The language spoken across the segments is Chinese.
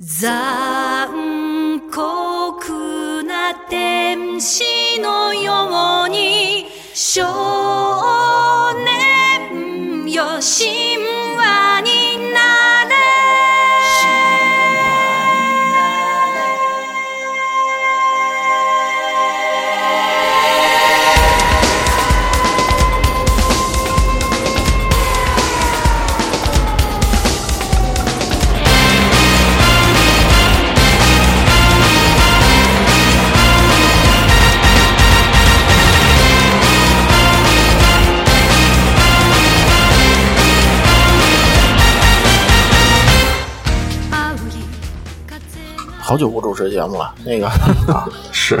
残酷な天使のように少年よ神話にな好久不主持节目了，那个 啊，是，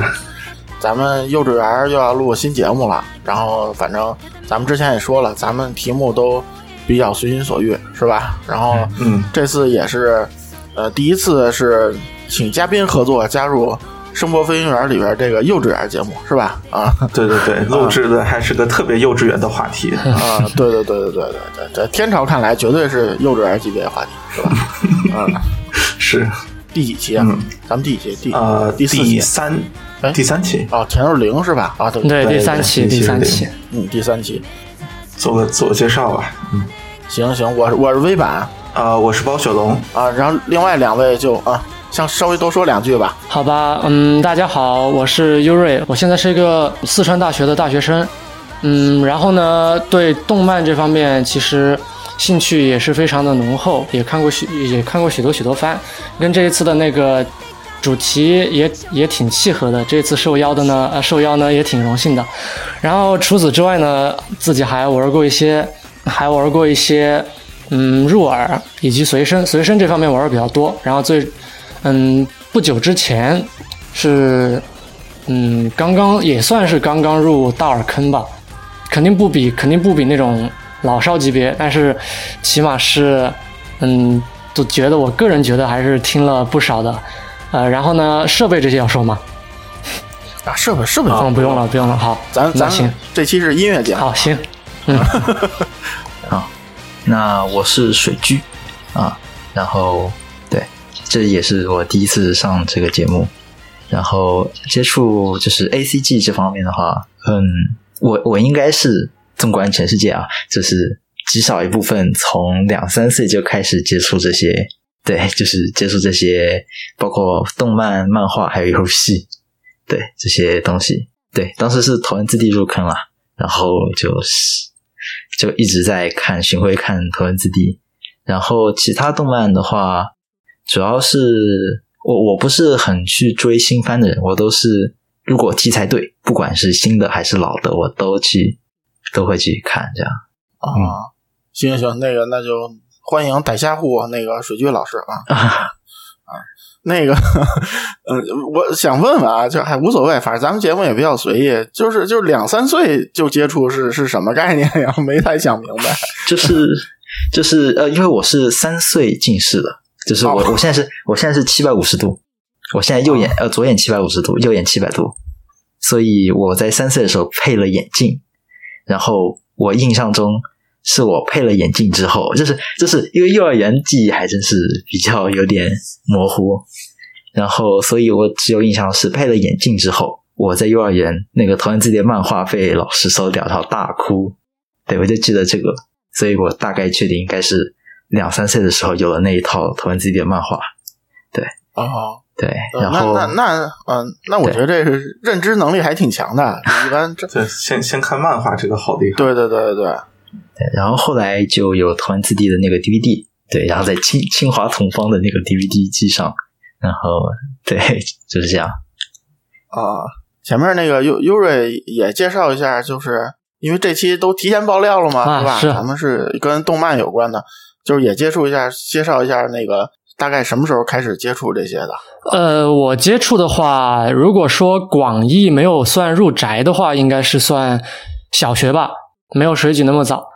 咱们幼稚园又要录新节目了。然后反正咱们之前也说了，咱们题目都比较随心所欲，是吧？然后嗯，这次也是呃第一次是请嘉宾合作加入《声波飞行员》里边这个幼稚园节目，是吧？啊对对对，录制的还是个特别幼稚园的话题。啊，对对对对对对对，在天朝看来绝对是幼稚园级别的话题，是吧？嗯，是，第几期啊？嗯咱们第几期？第呃，第四期三哎，第三期，哦，前头是零是吧？啊，对对，第三期，第三期，嗯，第三期。做个自我介绍吧。嗯，行行，我是我是微版啊，我是包雪龙。啊，然后另外两位就啊，像稍微多说两句吧。好吧，嗯，大家好，我是优瑞，我现在是一个四川大学的大学生，嗯，然后呢，对动漫这方面其实兴趣也是非常的浓厚，也看过许也看过许多许多番，跟这一次的那个主题也也挺契合的。这次受邀的呢，呃，受邀呢也挺荣幸的。然后除此之外呢，自己还玩过一些，还玩过一些，嗯，入耳以及随身，随身这方面玩的比较多。然后最，嗯，不久之前是，嗯，刚刚也算是刚刚入大耳坑吧，肯定不比肯定不比那种老少级别，但是起码是，嗯，都觉得我个人觉得还是听了不少的。呃，然后呢，设备这些要说吗？啊，设备设备嗯，不用了，不用了。好，咱咱行，这期是音乐节目，好，行，嗯 那我是水居啊，然后对，这也是我第一次上这个节目，然后接触就是 A C G 这方面的话，嗯，我我应该是纵观全世界啊，就是极少一部分从两三岁就开始接触这些，对，就是接触这些包括动漫、漫画还有游戏，对这些东西，对，当时是头文字 D 入坑了，然后就是就一直在看巡回看头文字 D，然后其他动漫的话，主要是我我不是很去追新番的人，我都是如果题材对，不管是新的还是老的，我都去都会去看这样。啊。行行行，那个那就欢迎逮虾户那个水军老师啊 啊，那个，嗯，我想问问啊，就还无所谓，反正咱们节目也比较随意，就是就是两三岁就接触是是什么概念呀？没太想明白。就是就是呃，因为我是三岁近视的，就是我、哦我现在是我现在是七百五十度，我现在右眼、呃左眼七百五十度，右眼七百度，所以我在三岁的时候配了眼镜，然后我印象中是我配了眼镜之后，就是就是因为幼儿园记忆还真是比较有点模糊，然后所以我只有印象是配了眼镜之后，我在幼儿园那个头文字 D 的漫画被老师收掉，然后大哭，对我就记得这个，所以我大概确定应该是两三岁的时候有了那一套头文字 D 的漫画，对。哦，对，呃然后那那那嗯，那我觉得这是认知能力还挺强的，一般这 对，先先看漫画，这个好厉害。对对对对对，对然后后来就有头文字 D 的那个 DVD，对，然后在清清华同方的那个 DVD 机上，然后对，就是这样。啊，前面那个优优瑞也介绍一下，就是因为这期都提前爆料了嘛，啊是吧？是咱们是跟动漫有关的，就是也接触一下，介绍一下那个大概什么时候开始接触这些的。呃，我接触的话，如果说广义没有算入宅的话，应该是算小学吧，没有水举那么早。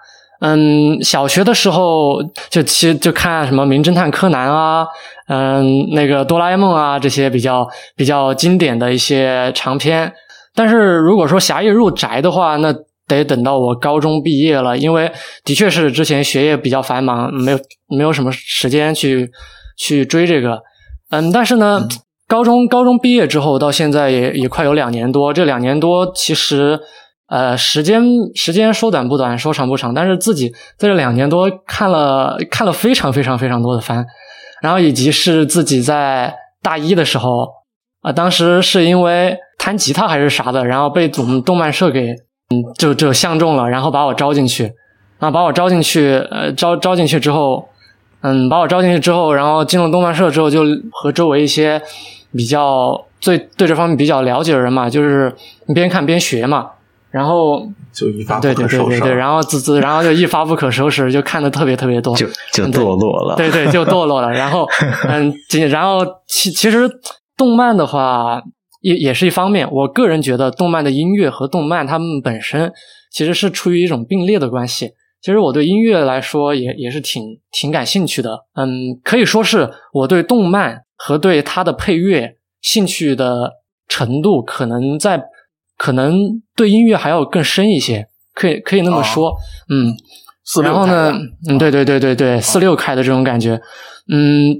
嗯，小学的时候就其实就看什么《名侦探柯南》啊，嗯，那个《哆啦 A 梦》啊，这些比较比较经典的一些长篇。但是如果说狭义入宅的话，那得等到我高中毕业了，因为的确是之前学业比较繁忙，没有没有什么时间去去追这个。嗯，但是呢，高中高中毕业之后到现在也也快有两年多，这两年多其实呃时间时间说短不短，说长不长，但是自己在这两年多看了看了非常非常非常多的番，然后以及是自己在大一的时候啊、当时是因为弹吉他还是啥的，然后被我们动漫社给嗯就就相中了，然后把我招进去，然后把我招进去，呃招招进去之后。嗯，把我招进去之后，然后进了动漫社之后，就和周围一些比较最对这方面比较了解的人嘛，就是边看边学嘛。然后就一发对不可收拾。对对对对，然后滋滋，然后就一发不可收拾，就看的特别特别多，就就堕落了。对对，就堕落了。然后 嗯，仅然后其其实动漫的话也也是一方面，我个人觉得动漫的音乐和动漫他们本身其实是处于一种并列的关系。其实我对音乐来说也也是挺挺感兴趣的，嗯，可以说是我对动漫和对它的配乐兴趣的程度，可能在可能对音乐还要更深一些，可以可以那么说，嗯。四六然后呢，嗯，对对对对对，四六开的这种感觉，嗯，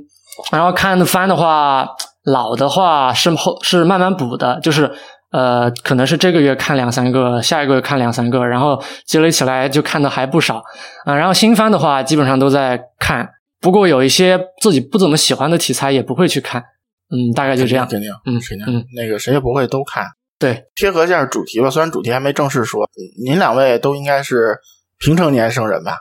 然后看番的话，老的话是后是慢慢补的，就是呃，可能是这个月看两三个，下一个月看两三个，然后积累起来就看的还不少啊、然后新番的话，基本上都在看，不过有一些自己不怎么喜欢的题材也不会去看，嗯，大概就这样。肯定，嗯肯定，嗯那个谁也不会都看。对，贴合一下主题吧，虽然主题还没正式说，您两位都应该是平成年生人吧？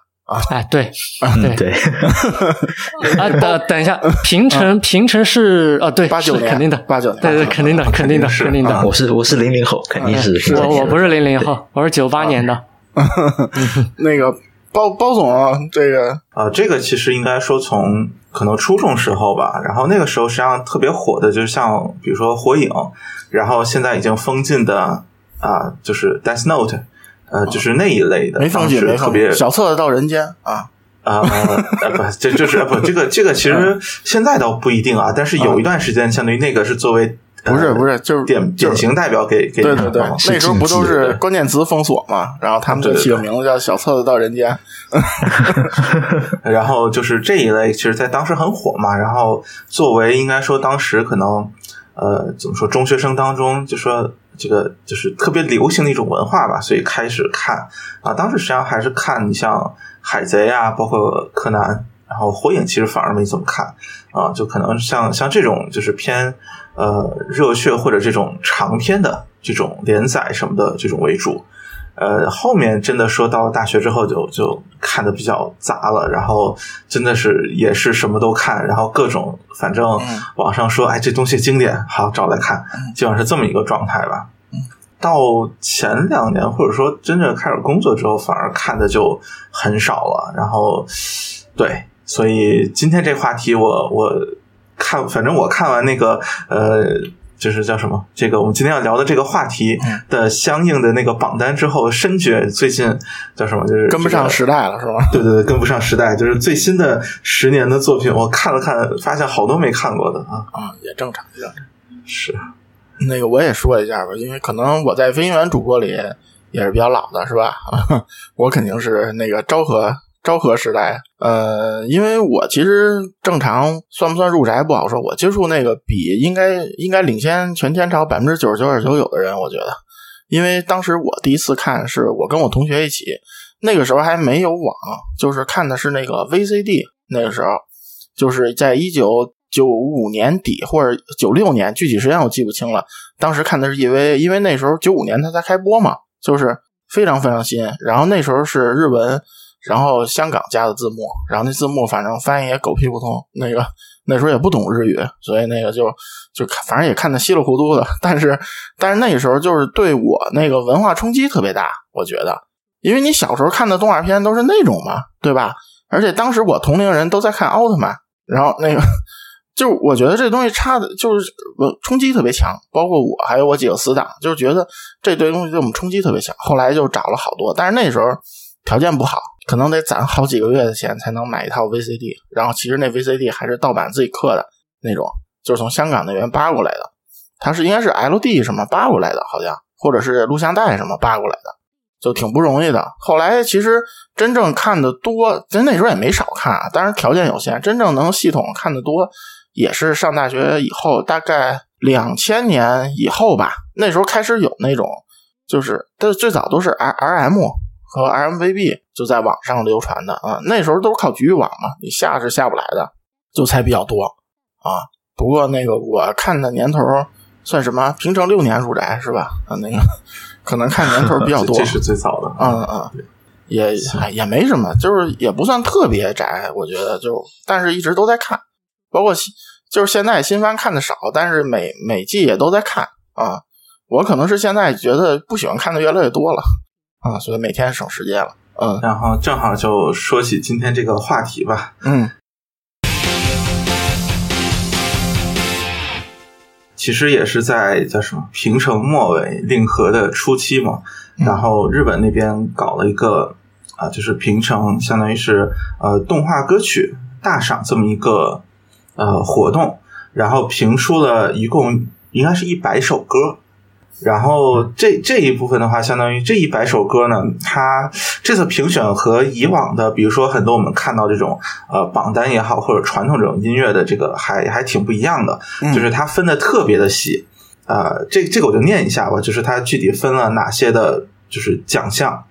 哎，对，嗯，对对，啊，等等一下，平成平成是啊，对，八九年，肯定的，八九年，对对，肯定的，肯定的，肯定的。我是我是零零后，肯定是是我我不是是零零后，我是九八年的。那个包包总啊，这个啊，这个其实应该说从可能初中时候吧，然后那个时候实际上特别火的，就是像比如说《火影》，然后现在已经封禁的啊，就是《Death Note》，呃，就是那一类的，没放弃，特别，小册子到人间啊，啊，呃不，这就是不，这个这个其实现在倒不一定啊，但是有一段时间，相当于那个是作为不是呃不是就是典典型代表给给对对对那时候不都是关键词封锁嘛？然后他们就起个名字叫小册子到人间，然后就是这一类，其实在当时很火嘛。然后作为应该说当时可能呃怎么说中学生当中，就说这个就是特别流行的一种文化吧，所以开始看啊。当时实际上还是看你像海贼啊，包括柯南，然后火影其实反而没怎么看啊，就可能像像这种就是偏呃热血或者这种长篇的这种连载什么的这种为主。呃，后面真的说到了大学之后就就看的比较杂了，然后真的是也是什么都看，然后各种反正嗯网上说哎这东西经典，好找来看，基本上是这么一个状态吧。到前两年或者说真正开始工作之后，反而看的就很少了。然后对，所以今天这话题我我看，反正我看完那个呃。就是叫什么？这个我们今天要聊的这个话题的相应的那个榜单之后，深觉最近叫什么？就是跟不上时代了是吧？对对对，跟不上时代，就是最新的十年的作品，我看了看，发现好多没看过的啊。啊，也正常，也正常。是，那个我也说一下吧，因为可能我在飞行员主播里也是比较老的，是吧？我肯定是那个昭和昭和时代。呃，因为我其实正常算不算入宅不好说，我接触那个比应该应该领先全天朝百分之九十九点九九的人，我觉得，因为当时我第一次看是我跟我同学一起，那个时候还没有网，就是看的是那个 VCD，那个时候就是在一九。九五年底或者九六年，具体时间我记不清了。当时看的是 EVA，因为那时候九五年它才开播嘛，就是非常非常新。然后那时候是日文，然后香港加的字幕，然后那字幕反正翻译也狗屁不通。那个那时候也不懂日语，所以那个就就，反正也看的稀里糊涂的。但是但是那时候就是对我那个文化冲击特别大，我觉得，因为你小时候看的动画片都是那种嘛，对吧？而且当时我同龄人都在看奥特曼，然后那个。就我觉得这东西差的，就是冲击特别强，包括我还有我几个死党，就是觉得这堆东西对我们冲击特别强。后来就找了好多，但是那时候条件不好，可能得攒好几个月的钱才能买一套 VCD。然后其实那 VCD 还是盗版自己刻的那种，就是从香港那边扒过来的。它是应该是 LD 什么扒过来的，好像或者是录像带什么扒过来的，就挺不容易的。后来其实真正看的多，其实那时候也没少看啊，当然条件有限，真正能系统看的多。也是上大学以后，大概两千年以后吧，那时候开始有那种，就是但最早都是 R R M 和 R M V B 就在网上流传的啊，那时候都是靠局域网嘛，你下是下不来的，就才比较多啊。不过那个我看的年头算什么？平成六年入宅是吧？啊，那个可能看年头比较多，这是最早的。嗯嗯，也也没什么，就是也不算特别宅，我觉得就，但是一直都在看，包括就是现在新番看的少，但是每每季也都在看啊。我可能是现在觉得不喜欢看的越来越多了啊，所以每天省时间了。嗯，然后正好就说起今天这个话题吧。嗯。其实也是在叫什么平成末尾令和的初期嘛，然后日本那边搞了一个啊，就是平成相当于是呃动画歌曲大赏这么一个呃活动，然后评出了一共应该是一百首歌。然后这这一部分的话，相当于这一百首歌呢，它这次评选和以往的，比如说很多我们看到这种呃榜单也好，或者传统这种音乐的这个还还挺不一样的，就是它分的特别的细。呃，这这个我就念一下吧，就是它具体分了哪些的，就是奖项。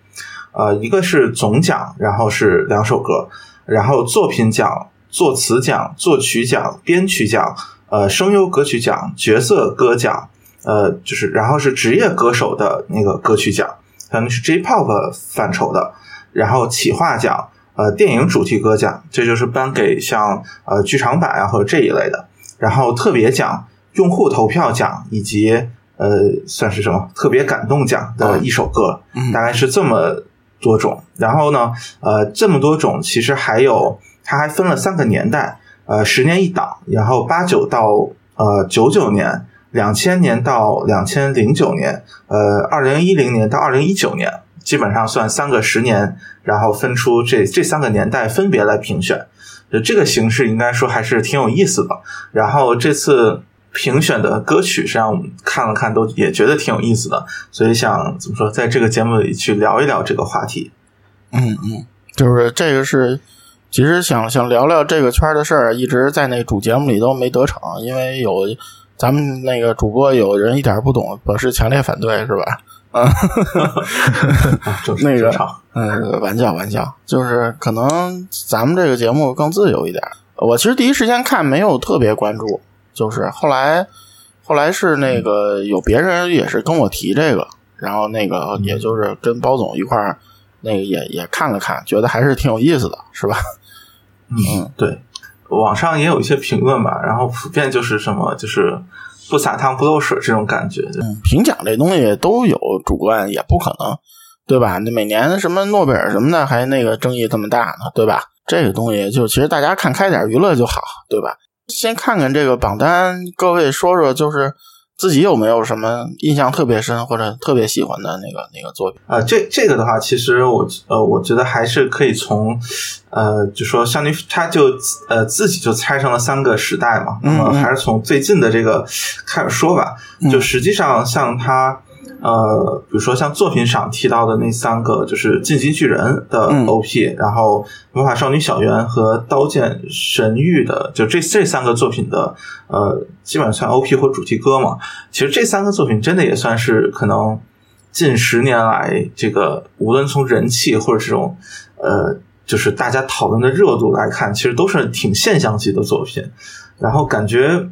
呃，一个是总奖，然后是两首歌，然后作品奖、作词奖、作曲奖、编曲奖、呃声优歌曲奖、角色歌奖。呃，就是，然后是职业歌手的那个歌曲奖，可能是 J-pop 范畴的，然后企划奖，呃，电影主题歌奖，这就是颁给像呃剧场版啊或者这一类的，然后特别奖、用户投票奖以及呃算是什么特别感动奖的一首歌，大概是这么多种。然后呢，呃，这么多种其实还有，它还分了三个年代，呃，十年一档，然后八九到呃九九年。两千年到两千零九年，呃，二零一零年到二零一九年，基本上算三个十年，然后分出这这三个年代分别来评选，就这个形式应该说还是挺有意思的。然后这次评选的歌曲，实际上我们看了看，都也觉得挺有意思的，所以想怎么说，在这个节目里去聊一聊这个话题。嗯嗯，就是这个是，其实想想聊聊这个圈的事儿，一直在那主节目里都没得逞，因为有。咱们那个主播有人一点不懂，表示强烈反对，是吧？啊，那个，嗯，玩笑玩笑，就是可能咱们这个节目更自由一点。我其实第一时间看没有特别关注，就是后来后来是那个有别人也是跟我提这个，然后那个也就是跟包总一块儿那个也也看了看，觉得还是挺有意思的，是吧？嗯，对。网上也有一些评论吧，然后普遍就是什么，就是不撒汤不漏水这种感觉。评奖这东西都有主观，也不可能，对吧？那每年什么诺贝尔什么的，还那个争议这么大呢，对吧？这个东西就其实大家看开点娱乐就好，对吧？先看看这个榜单，各位说说，就是。自己有没有什么印象特别深或者特别喜欢的那个那个作品啊？这这个的话，其实我呃，我觉得还是可以从呃，就说相当于他就呃自己就拆成了三个时代嘛，那么还是从最近的这个开始说吧。就实际上像他。呃，比如说像作品上提到的那三个，就是《进击巨人》的 OP，然后《魔法少女小圆》和《刀剑神域》的，就这这三个作品的，呃，基本上算 OP 或主题歌嘛。其实这三个作品真的也算是可能近十年来这个无论从人气或者这种呃，就是大家讨论的热度来看，其实都是挺现象级的作品。然后感觉。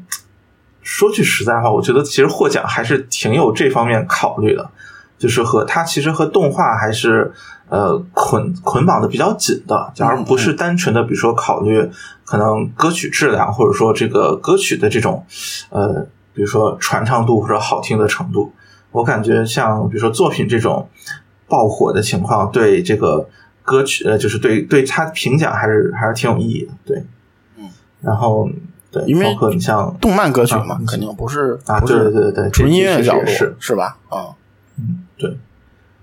说句实在话，我觉得其实获奖还是挺有这方面考虑的，就是和它其实和动画还是呃捆捆绑的比较紧的，而不是单纯的比如说考虑可能歌曲质量或者说这个歌曲的这种呃比如说传唱度或者好听的程度。我感觉像比如说作品这种爆火的情况，对这个歌曲呃就是对对它评奖还是还是挺有意义的。对，嗯，然后。对，因为包括你像动漫歌曲嘛，肯定不是啊，对对对对，纯音乐角度是。是吧？啊，嗯，对，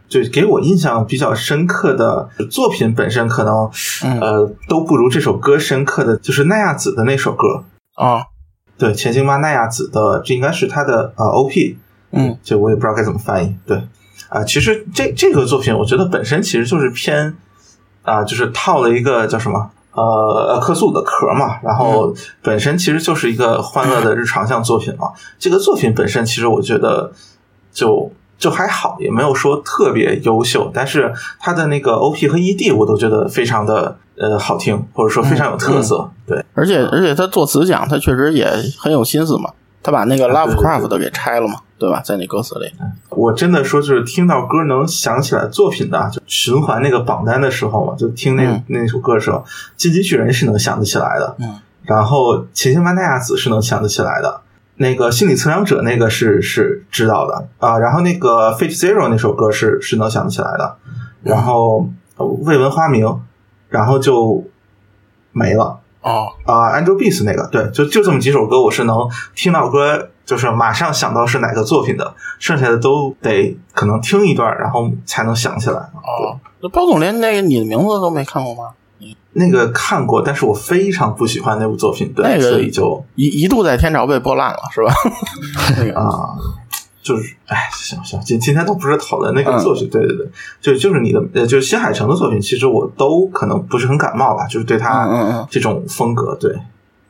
就给我印象比较深刻的作品本身，可能呃都不如这首歌深刻的就是奈亚子的那首歌啊，对，前行吧奈亚子的，这应该是他的呃 OP，嗯，就我也不知道该怎么翻译，对。啊，其实这这个作品，我觉得本身其实就是偏啊，就是套了一个叫什么？呃克苏鲁的壳嘛，然后本身其实就是一个欢乐的日常向作品嘛。这个作品本身其实我觉得就就还好，也没有说特别优秀，但是它的那个 OP 和 ED 我都觉得非常的呃好听，或者说非常有特色。对，而且而且他作词讲，他确实也很有心思嘛。他把那个 Lovecraft 都给拆了嘛，对吧？在那歌词里，我真的说就是听到歌能想起来作品的，就循环那个榜单的时候嘛，就听那那首歌的时候，《进击巨人》是能想得起来的，嗯，然后《琴弦万代亚子》是能想得起来的，那个《心理测量者》那个是是知道的。啊，然后那个《Fate Zero》那首歌是是能想得起来的，然后《未闻花名》，然后就没了。哦啊，Angel Beats 那个，对，就就这么几首歌，我是能听到歌，就是马上想到是哪个作品的，剩下的都得可能听一段，然后才能想起来。哦，那包总连那个你的名字都没看过吗？那个看过，但是我非常不喜欢那部作品，对，那个所以就一一度在天朝被播烂了，是吧？那个啊。就是，哎，行行，今今天都不是讨论那嗯个作品，对对对，就就是你的，呃，就是新海诚的作品，其实我都可能不是很感冒吧，就是对嗯他嗯嗯，这种风格，对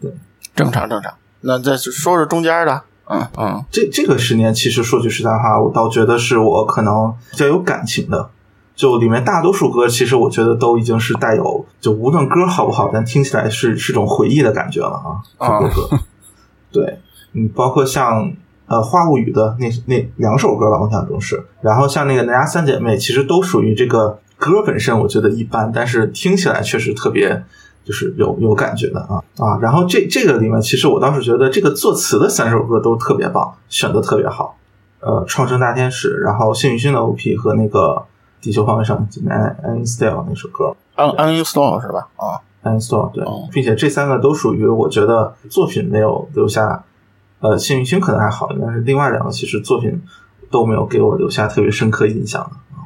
对，正常正常。那再说说中间的，嗯嗯这这个十年，其实说句实在话，我倒觉得是我可能比较有感情的。就里面大多数歌，其实我觉得都已经是带有，就无论歌好不好，但听起来是是种回忆的感觉了啊。啊这个歌，对，嗯，包括像呃《花物语》的那那两首歌吧，我印象中是。然后像那个《南家三姐妹》，其实都属于这个歌本身，我觉得一般，但是听起来确实特别。就是有有感觉的啊啊，然后这这个里面，其实我倒是觉得这个作词的三首歌都特别棒，选的特别好。呃，创生大天使，然后幸运星的 OP 和那个地球防卫上安安 Style 那首歌，un uninstall 是吧？啊，，N Style 对哦，并且这三个都属于我觉得作品没有留下，呃，幸运星可能还好，但是另外两个其实作品都没有给我留下特别深刻印象的。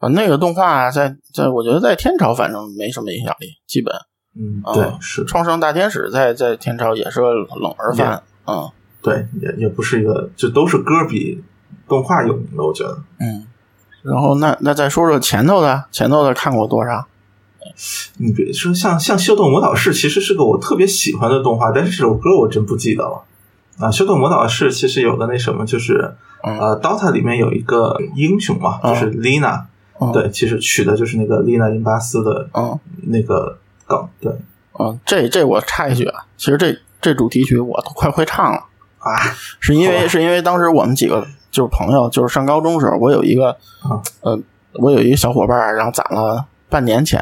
啊，那个动画在在，我觉得在天朝反正没什么影响力，基本。嗯，啊对，是，创生大天使在在天朝也是个冷门番，嗯对，也也不是一个，就都是歌比动画有名的，我觉得。嗯。然后那那再说说前头的，前头的看过多少？你别说像像《秀逗魔导士》，其实是个我特别喜欢的动画，但是这首歌我真不记得了。啊，《秀逗魔导士》其实有个那什么，就是嗯。呃，DOTA 里面有一个英雄嘛，嗯。就是 Lina，、嗯。对，其实取的就是那个丽娜·因巴斯的嗯。那个梗，对。嗯，这这我插一句啊，其实这这主题曲我都快会唱了，啊，是因为是因为当时我们几个就是朋友，就是上高中时候，我有一个嗯呃，我有一个小伙伴，然后攒了半年钱，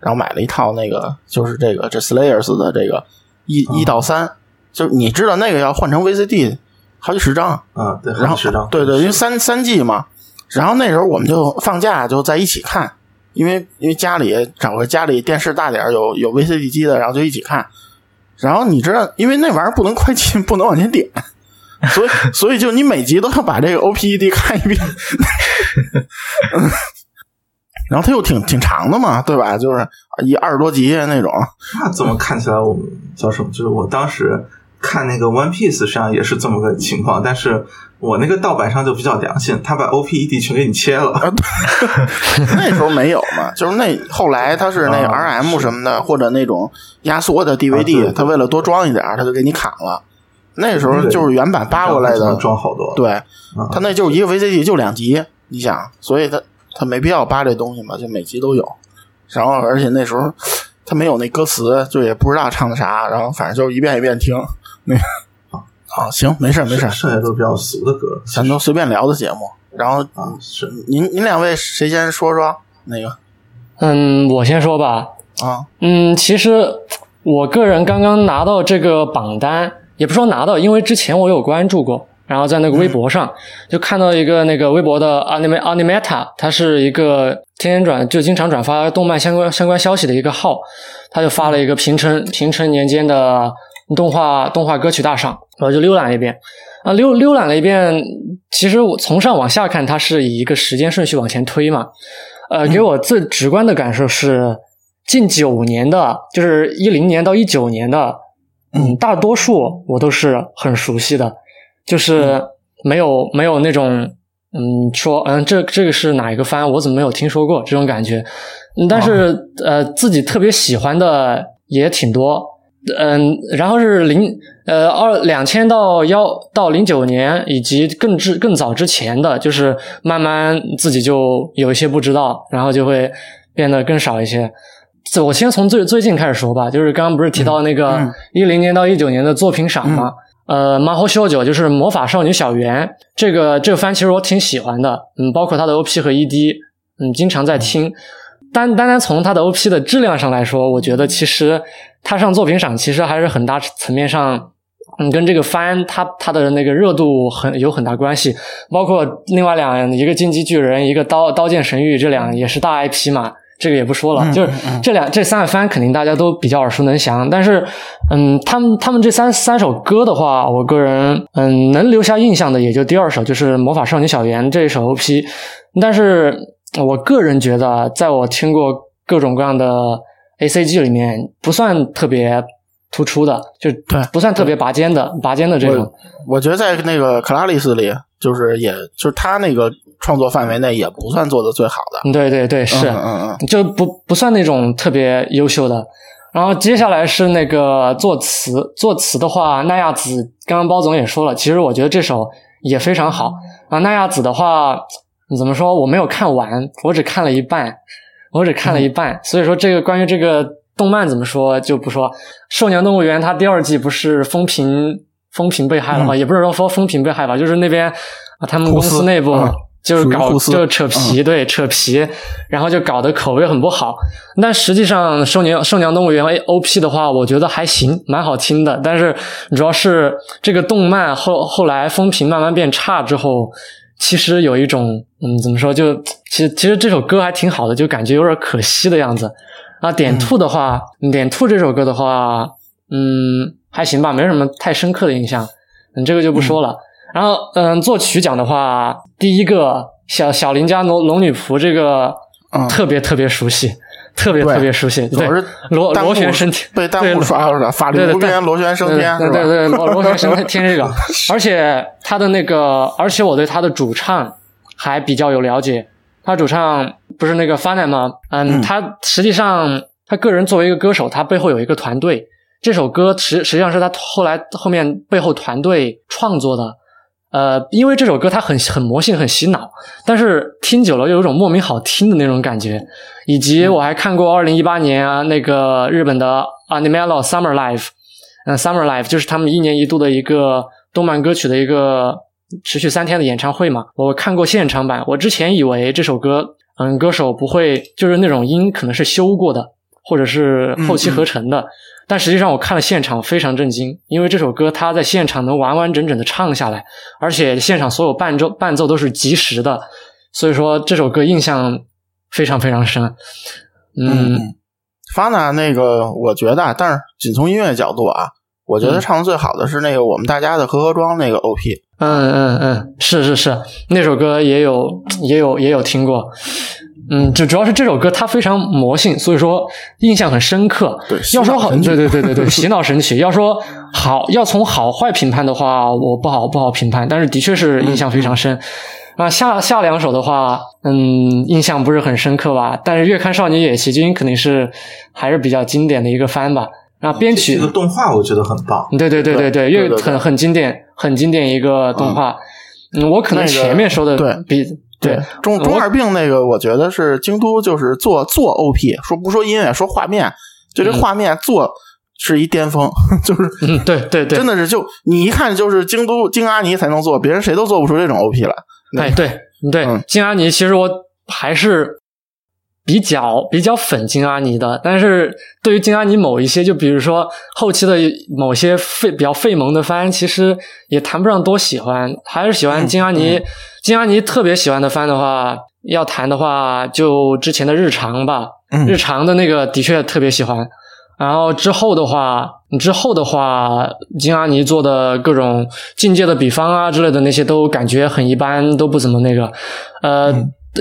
然后买了一套那个就是这个这 Slayers 的这个一一到三，就是你知道那个要换成 VCD 好几十张，啊，对，然后十张，对对，因为三三季嘛，然后那时候我们就放假就在一起看，因为因为家里找个家里电视大点儿有有 VCD 机的，然后就一起看。然后你知道，因为那玩意儿不能快进，不能往前点，所以 所以就你每集都要把这个 OPED 看一遍。嗯然后它又挺挺长的嘛，对吧？就是一二十多集那种。那怎么看起来我们叫什么？就是我当时看那个 One Piece 实际上也是这么个情况，但是我那个盗版商就比较良心，他把 OPED 全给你切了。那时候没有嘛，就是那后来他是那个啊 RM 什么的，或者那种压缩的啊 DVD，、对他为了多装一点儿，他就给你砍了。那时候就是原版扒过来的，装好多。对，啊他那就是一个 VCD 就两集，你想，所以他他没必要扒这东西嘛，就每集都有。然后而且那时候他没有那歌词，就也不知道唱的啥，然后反正就是一遍一遍听。那个 啊，行，没事没事，剩下都是比较俗的歌。咱都随便聊的节目。然后啊，是您您两位谁先说说那个嗯，我先说吧。啊？嗯，其实我个人刚刚拿到这个榜单，也不说拿到，因为之前我有关注过，然后在那个微博上、就看到一个那个微博的 anime animeta，它是一个天天转就经常转发动漫相关相关消息的一个号，他就发了一个平成平成年间的动画动画歌曲大赏，我就浏览了一遍。啊，浏浏览了一遍，其实我从上往下看，它是以一个时间顺序往前推嘛。呃，给我最直观的感受是，近九年的，就是一零年到一九年的，嗯，大多数我都是很熟悉的，就是没有没有那种，嗯，说嗯，这这个是哪一个番，我怎么没有听说过这种感觉。嗯，但是、呃，自己特别喜欢的也挺多。嗯，然后是零呃二两千到幺到零九年以及更之更早之前的，就是慢慢自己就有一些不知道，然后就会变得更少一些。这我先从最最近开始说吧，就是刚刚不是提到那个一零年到一九年的作品赏吗？呃，马猴修九就是魔法少女小圆这个这个番，其实我挺喜欢的，嗯，包括它的 OP 和 ED，嗯，经常在听。单单单从它的 OP 的质量上来说，我觉得其实它上作品赏其实还是很大层面上，嗯，跟这个番它它的那个热度很有很大关系。包括另外两一个进击巨人，一个刀刀剑神域，这两也是大 IP 嘛。这个也不说了，就是这两这三个番肯定大家都比较耳熟能详，但是，嗯，他们他们这三三首歌的话，我个人嗯能留下印象的也就第二首，就是《魔法少女小圆》这一首 OP，但是我个人觉得，在我听过各种各样的 ACG 里面，不算特别突出的，就对，不算特别拔尖的拔尖的这种。我觉得在那个克拉丽丝里，就是也就是他那个。创作范围内也不算做的最好的，对对对，是，嗯嗯，就不不算那种特别优秀的。然后接下来是那个作词，作词的话，奈亚子，刚刚包总也说了，其实我觉得这首也非常好啊。奈亚子的话，怎么说？我没有看完，我只看了一半，我只看了一半。所以说，这个关于这个动漫怎么说就不说。兽娘动物园它第二季不是风评风评被害了吗？也不是说说风评被害吧，就是那边啊，他们公司内部。就是搞就扯皮，对扯皮，然后就搞得口碑很不好。但实际上，《兽娘兽娘动物园》O P 的话，我觉得还行，蛮好听的。但是主要是这个动漫后后来风评慢慢变差之后，其实有一种嗯，怎么说？就其实其实这首歌还挺好的，就感觉有点可惜的样子。啊，点兔的话，点兔这首歌的话，嗯，还行吧，没什么太深刻的印象。嗯，这个就不说了。然后，嗯，作曲奖的话，第一个小小林家龙龙女仆这个特别特别熟悉，特别特别熟悉，对，螺螺旋升天被弹幕刷了，法律无边螺旋升天，对对对，螺螺旋升天这个，而且他的那个，而且我对他的主唱还比较有了解，他主唱不是那个 Fana 吗？嗯，他实际上他个人作为一个歌手，他背后有一个团队，这首歌实实际上是他后来后面背后团队创作的。呃，因为这首歌它很很魔性，很洗脑，但是听久了又有种莫名好听的那种感觉。以及我还看过二零一八年啊，那个日本的 Animalo Summer Live，嗯，Summer Live 就是他们一年一度的一个动漫歌曲的一个持续三天的演唱会嘛。我看过现场版，我之前以为这首歌，嗯，歌手不会就是那种音可能是修过的，或者是后期合成的。但实际上，我看了现场非常震惊，因为这首歌他在现场能完完整整的唱下来，而且现场所有伴奏伴奏都是及时的，所以说这首歌印象非常非常深。嗯，发呢那个我觉得，但是仅从音乐角度啊，我觉得唱的最好的是那个我们大家的《和合庄》那个 OP。嗯嗯嗯，是是是，那首歌也有也有也有听过。嗯，就主要是这首歌它非常魔性，所以说印象很深刻。对，要说好，对对对对对，洗脑神曲。要说好，要从好坏评判的话，我不好不好评判，但是的确是印象非常深。啊，下下两首的话，嗯，印象不是很深刻吧？但是《月刊少女野崎君》肯定是还是比较经典的一个番吧。啊，编曲这个动画我觉得很棒。对对对对对，月很很经典，很经典一个动画。嗯，我可能前面说的比。对中中二病那个，我觉得是京都，就是做做 OP，说不说音乐，说画面，就这画面做是一巅峰，就是嗯，对对对，真的是就你一看就是京都京阿尼才能做，别人谁都做不出这种 OP 来。哎，对对，京阿尼其实我还是。比较比较粉京阿尼的，但是对于京阿尼某一些，就比如说后期的某些费比较费萌的番，其实也谈不上多喜欢，还是喜欢京阿尼。金阿尼特别喜欢的番的话，要谈的话，就之前的日常吧，日常的那个的确特别喜欢。然后之后的话，之后的话，金阿尼做的各种境界的比方啊之类的那些，都感觉很一般，都不怎么那个，呃。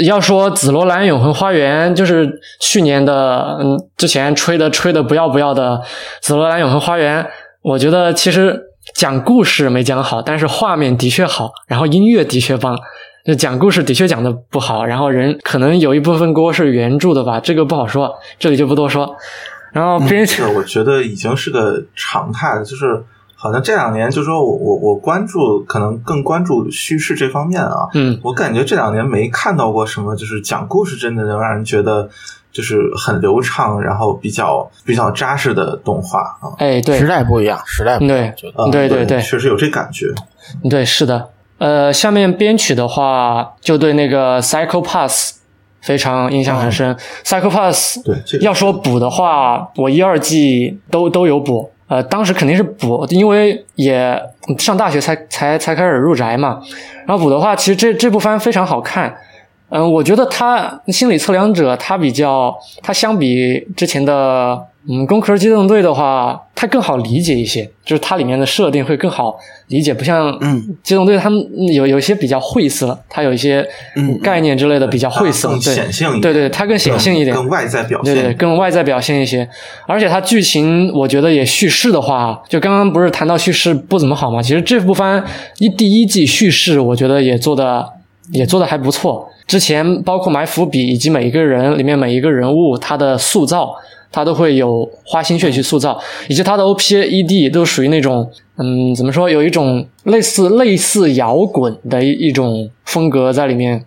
要说紫罗兰永恒花园，就是去年的，嗯，之前吹的吹的不要不要的紫罗兰永恒花园，我觉得其实讲故事没讲好，但是画面的确好，然后音乐的确棒，就讲故事的确讲的不好，然后人可能有一部分锅是原著的吧，这个不好说，这里就不多说。然后编曲这，我觉得已经是个常态了，就是好像这两年，就说我我我关注，可能更关注叙事这方面啊。嗯，我感觉这两年没看到过什么，就是讲故事真的能让人觉得就是很流畅，然后比较比较扎实的动画啊。哎，对时，代不一样，时代不一样，对对对对确实有这感觉。对，是的。呃，下面编曲的话，就对那个 Psycho Pass 非常印象很深。Psycho Pass 对，这个要说补的话，我一二季都都有补。呃，当时肯定是补，因为也上大学才才才开始入宅嘛。然后补的话，其实这这部番非常好看。嗯，我觉得他心理测量者，他比较，他相比之前的嗯《工科机动队》的话，他更好理解一些，就是它里面的设定会更好理解，不像嗯机动队他们嗯有有一些比较晦涩，它有一些嗯概念之类的比较晦涩，更对显性一点，对对，它更显性一点，更外在表现。对对，更外在表现一些，而且它剧情我觉得也叙事的话，就刚刚不是谈到叙事不怎么好嘛？其实这部番一第一季叙事我觉得也做的也做的还不错。之前包括埋伏笔以及每一个人里面每一个人物他的塑造，他都会有花心血去塑造，以及他的 OP、ED 都属于那种嗯怎么说，有一种类似类似摇滚的一一种风格在里面。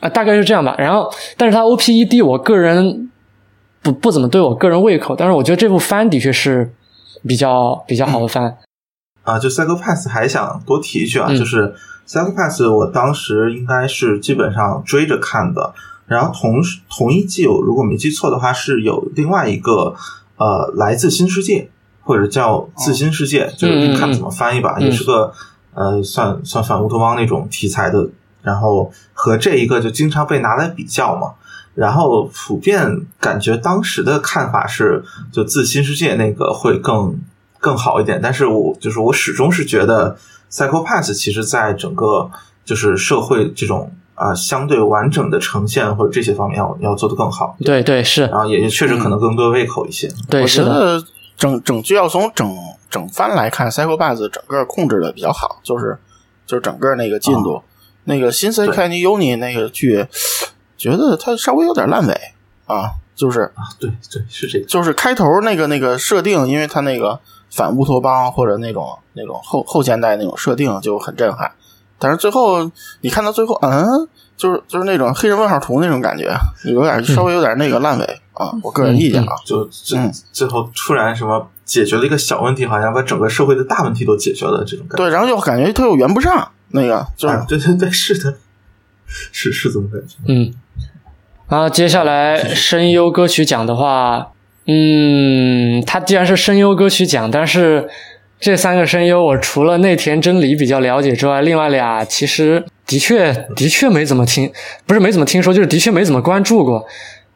啊，大概是这样吧。然后，但是他 O P E D，我个人不不怎么对我个人胃口，但是我觉得这部番的确是比较比较好的番。啊，就 Psycho Pass 还想多提一句啊，嗯就是 Psycho Pass 我当时应该是基本上追着看的，然后同时同一季我如果没记错的话是有另外一个呃来自新世界或者叫自新世界，就是看怎么翻译吧，嗯也是个呃算算反乌托邦那种题材的，然后和这一个就经常被拿来比较嘛。然后普遍感觉当时的看法是，就自新世界那个会更更好一点。但是我就是我始终是觉得 Psycho Pass 其实在整个就是社会这种啊、相对完整的呈现或者这些方面要要做得更好。对对是，然后也确实可能更对胃口一些。我觉对是的，得整整剧要从整整番来看 p s y c h o p a t h 整个控制的比较好，就是就是整个那个进度，那个新 C 对 K N Uni 那个剧，觉得它稍微有点烂尾啊，就是啊，对对是这个。就是开头那个那个设定，因为它那个反乌托邦或者那种那种后后现代那种设定就很震撼，但是最后你看到最后，嗯，就是就是那种黑人问号图那种感觉，有点稍微有点那个烂尾啊，我个人意见啊，就最嗯最后突然什么解决了一个小问题，好像把整个社会的大问题都解决了，这种感觉。对，然后又感觉他又圆不上，那个就是啊，对对对，是的，是是这么感觉。嗯。然后接下来声优歌曲奖的话，嗯，它既然是声优歌曲奖，但是这三个声优我除了内田真理比较了解之外，另外俩其实的确的确没怎么听，不是没怎么听说，就是的确没怎么关注过。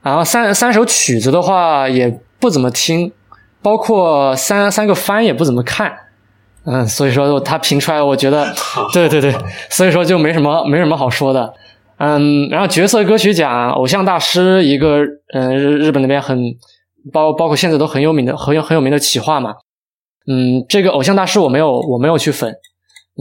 然后三三首曲子的话也不怎么听，包括三三个番也不怎么看。嗯，所以说他评出来，我觉得，对对对，所以说就没什么没什么好说的。嗯，然后角色歌曲奖，偶像大师一个，嗯，日日本那边很包包括现在都很有名的很有很有名的企划嘛。嗯，这个偶像大师我没有我没有去粉，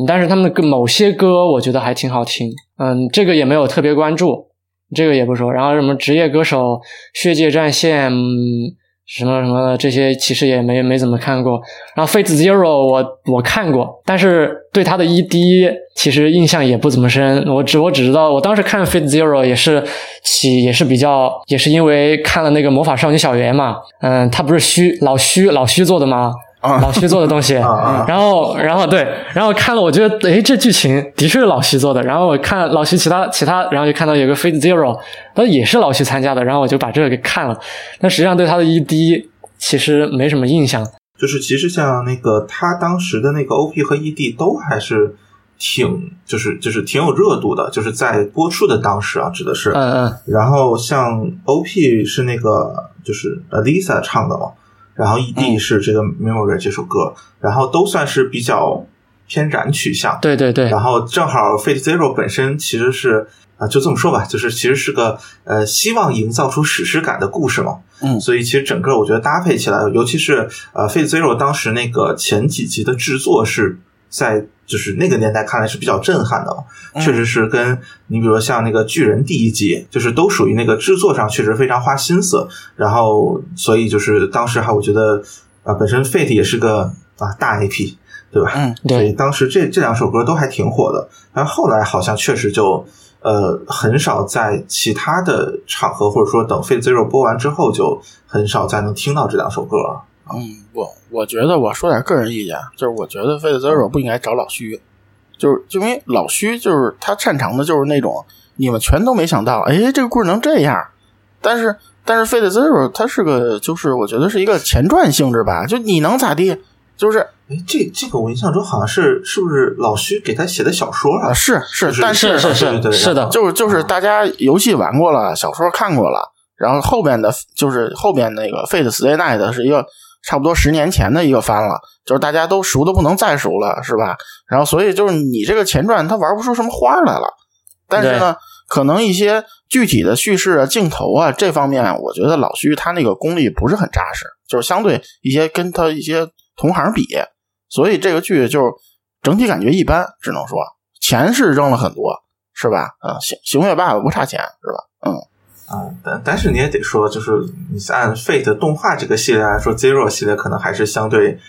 但是他们的某些歌我觉得还挺好听。嗯，这个也没有特别关注，这个也不说。然后什么职业歌手、血界战线，什么什么的这些其实也没没怎么看过。然后 Fate Zero 我我看过，但是对他的 ED 其实印象也不怎么深。我只我只知道，我当时看 Fate Zero 也是起也是比较也是因为看了那个魔法少女小圆嘛，嗯，他不是虚老虚老虚做的吗？啊老徐做的东西，啊 然后，然后对，然后看了，我觉得，诶，这剧情的确是老徐做的。然后我看老徐其他其他，然后就看到有个 Fate Zero，那也是老徐参加的，然后我就把这个给看了。但实际上对他的 ED 其实没什么印象。就是其实像那个他当时的那个 OP 和 ED 都还是挺就是就是挺有热度的，就是在播出的当时啊，指的是。嗯嗯然后像 OP 是那个就是呃 Lisa 唱的嘛，然后 ED 嗯是这个 Memory 这首歌，然后都算是比较偏燃取向。对对对。然后正好 Fate Zero 本身其实是啊、就这么说吧，就是其实是个呃希望营造出史诗感的故事嘛。嗯。所以其实整个我觉得搭配起来，尤其是呃 Fate Zero 当时那个前几集的制作是在就是那个年代看来是比较震撼的，嘛。确实是跟你比如说像那个巨人第一集，就是都属于那个制作上确实非常花心思，然后所以就是当时还我觉得啊、本身 Fate 也是个啊大 IP，对吧？嗯，所以对，当时这这两首歌都还挺火的，但后来好像确实就呃很少在其他的场合，或者说等《Fate Zero》播完之后，就很少再能听到这两首歌了。嗯，我我觉得我说点个人意见，就是我觉得 Fate Zero 不应该找老徐，就是就因为老徐就是他擅长的就是那种你们全都没想到，哎，这个故事能这样，但是但是 Fate Zero 它是个就是我觉得是一个前传性质吧，就你能咋地，就是哎，这这个我印象中好像是是不是老徐给他写的小说啊啊？是是，但是是对对对是是的，就是就是大家游戏玩过了，小说看过了，然后后边的就是后边那个 Fate Stay Night 是一个差不多十年前的一个番了，就是大家都熟的不能再熟了，是吧？然后所以就是你这个前传他玩不出什么花来了，但是呢，可能一些具体的叙事啊、镜头啊这方面，我觉得老徐他那个功力不是很扎实，就是相对一些跟他一些同行比，所以这个剧就整体感觉一般，只能说钱是扔了很多，是吧？嗯，行行月爸爸不差钱，是吧？嗯，啊，但但是你也得说，就是你按 Fate 动画这个系列来说，Zero 系列可能还是相对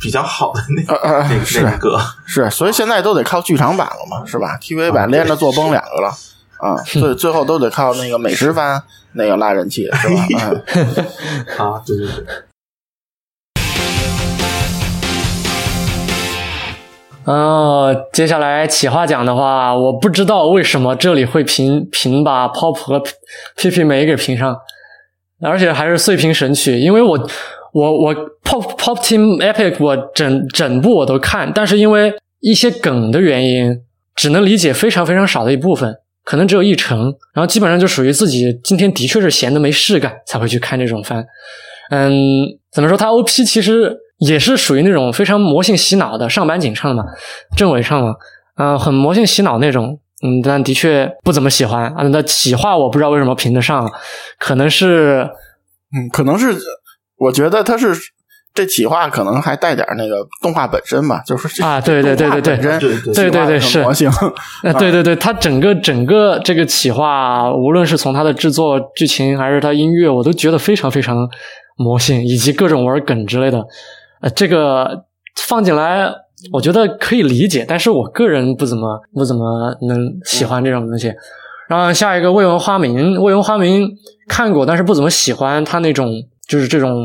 比较好的那那个那个。是，所以现在都得靠剧场版了嘛，是吧？TV 版连着做崩两个了。啊，最最后都得靠那个美食番那个拉人气，是吧？嗯，啊，对对对，呃，接下来企划奖的话，我不知道为什么这里会评评把 Pop 和 P P 梅给评上，而且还是碎屏神曲，因为我我我 Pop Pop Team Epic 我整整部我都看，但是因为一些梗的原因，只能理解非常非常少的一部分，可能只有一成，然后基本上就属于自己今天的确是闲的没事干才会去看这种番。嗯，怎么说？它 OP 其实也是属于那种非常魔性洗脑的，上板井唱的嘛，政委唱嘛，嗯、很魔性洗脑那种。嗯，但的确不怎么喜欢啊。那企划我不知道为什么评得上，可能是嗯，可能是我觉得他是这企划可能还带点那个动画本身吧，就是这啊对对对对对对对对对对是魔性，呃，对对对，它整个整个这个企划，无论是从它的制作、剧情，还是它音乐，我都觉得非常非常魔性，以及各种玩梗之类的。呃，这个放进来，我觉得可以理解，但是我个人不怎么不怎么能喜欢这种东西。然后下一个未闻花名，未闻花名看过，但是不怎么喜欢他那种，就是这种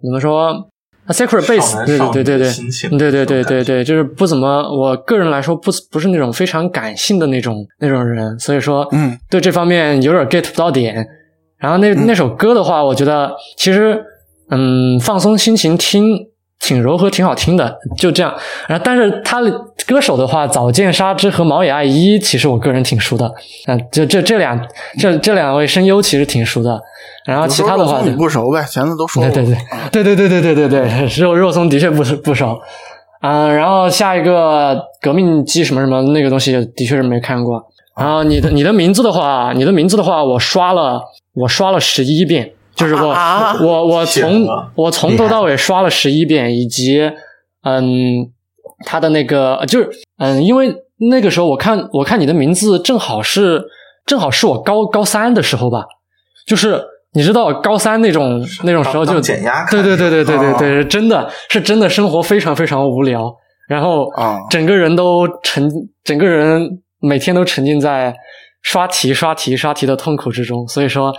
怎么说啊？Secret Base，对对对对对。对对对对，就是不怎么，我个人来说不不是那种非常感性的那种那种人，所以说，嗯，对这方面有点 get 不到点。然后那那首歌的话，我觉得其实，嗯，放松心情听挺柔和，挺好听的，就这样。然后，但是他的歌手的话，早见沙织和毛野爱一，其实我个人挺熟的。啊、就这这两这这两位声优其实挺熟的。然后其他的话，你不熟呗，前次都说过，对对对对对对对对对对，肉肉松的确不不熟。嗯、然后下一个革命机什么什么那个东西，的确是没看过。然后你的你的名字的话，你的名字的话，我刷了我刷了十一遍，就是我、啊我我从我从头到尾刷了十一遍，以及嗯，他的那个就是嗯，因为那个时候我看我看你的名字正好是正好是我高高三的时候吧，就是你知道高三那种那种时候就减对对对对对对哦对，真的是真的生活非常非常无聊，然后啊。整个人都沉，整个人每天都沉浸在刷题、刷题、刷题的痛苦之中。所以说，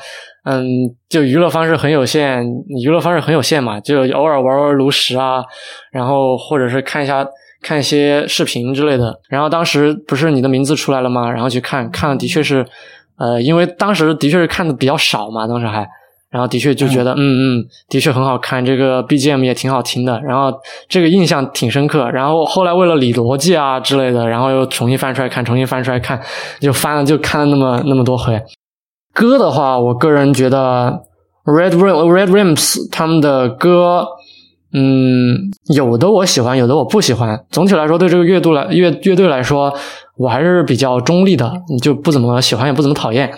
嗯，就娱乐方式很有限，娱乐方式很有限嘛，就偶尔玩玩炉石啊，然后或者是看一下看一些视频之类的。然后当时不是你的名字出来了吗？然后去看看了，的确是，呃，因为当时的确是看的比较少嘛，当时还。然后的确就觉得，嗯嗯，的确很好看，这个 BGM 也挺好听的，然后这个印象挺深刻。然后后来为了理逻辑啊之类的，然后又重新翻出来看，重新翻出来看，就翻了就看了那么那么多回。歌的话，我个人觉得 Red Rim Red Rims 他们的歌，嗯，有的我喜欢，有的我不喜欢。总体来说，对这个乐队来乐乐队来说，我还是比较中立的，就不怎么喜欢，也不怎么讨厌。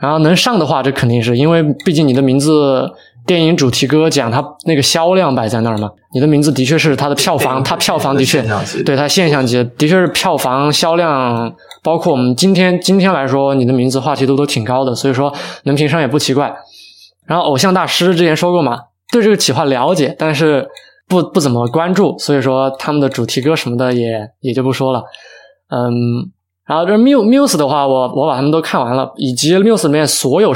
然后能上的话，这肯定是因为毕竟你的名字电影主题歌奖，它那个销量摆在那儿嘛。你的名字的确是它的票房，它票房的确对它现象级，的确是票房销量，包括我们今天今天来说，你的名字话题度都挺高的，所以说能评上也不奇怪。然后偶像大师之前说过嘛，对这个企划了解，但是不不怎么关注，所以说他们的主题歌什么的也也就不说了。嗯，然后这 Muse Muse 的话，我我把他们都看完了，以及 Muse 里面所有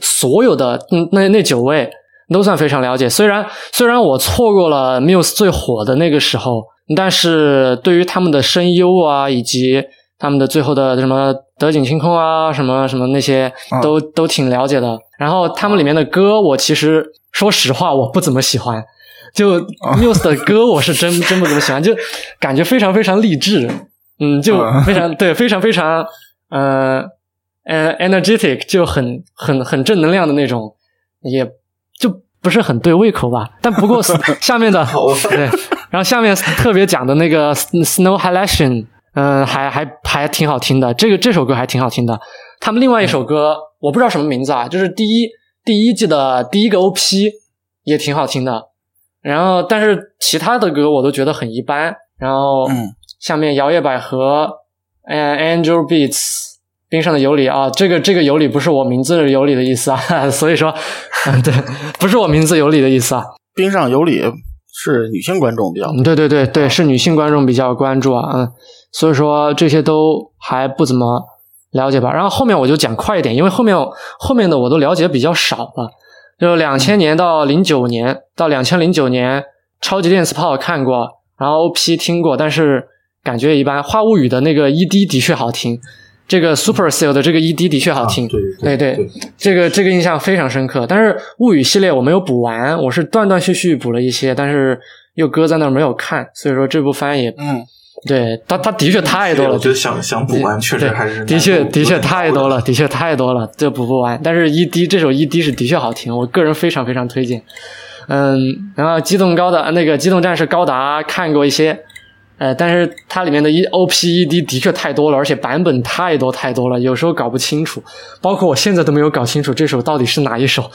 所有的嗯那那九位都算非常了解。虽然虽然我错过了 Muse 最火的那个时候，但是对于他们的声优啊，以及他们的最后的什么德景清空啊，什么什么那些都、都挺了解的。然后他们里面的歌，我其实说实话我不怎么喜欢。就 Muse 的歌，我是真真不怎么喜欢，就感觉非常非常励志。嗯，就非常对，非常非常呃呃 energetic，就很很很正能量的那种，也就不是很对胃口吧。但不过 下面的对，然后下面特别讲的那个 Snow Halation，嗯，还还还挺好听的。这个这首歌还挺好听的。他们另外一首歌我不知道什么名字啊，就是第一第一季的第一个 OP 也挺好听的。然后但是其他的歌我都觉得很一般。然后嗯。下面摇曳百合，嗯，Angel Beats，冰上的尤里啊，这个这个尤里不是我名字尤里的意思啊，所以说，嗯，对，不是我名字尤里的意思啊。冰上尤里是女性观众比较，对对对对，是女性观众比较关注啊，嗯，所以说这些都还不怎么了解吧。然后后面我就讲快一点，因为后面后面的我都了解比较少了。就两千年到零九年到两千零九年，超级电磁炮看过，然后 OP 听过，但是。感觉一般，《花物语》的那个 ED 的确好听，这个 Supercell 的这个 ED 的确好听，对对对，这个这个印象非常深刻。但是物语系列我没有补完，我是断断续续补了一些，但是又搁在那儿没有看，所以说这部番也，嗯，对，它它的确太多了，我觉得想想补完确实还是的确的确太多了，的确太多了，这补不完。但是 ED 这首 ED 是的确好听，我个人非常非常推荐。嗯，然后机动高达那个机动战士高达看过一些。呃，但是它里面的 E O P E D 的确太多了，而且版本太多太多了，有时候搞不清楚。包括我现在都没有搞清楚这首到底是哪一首。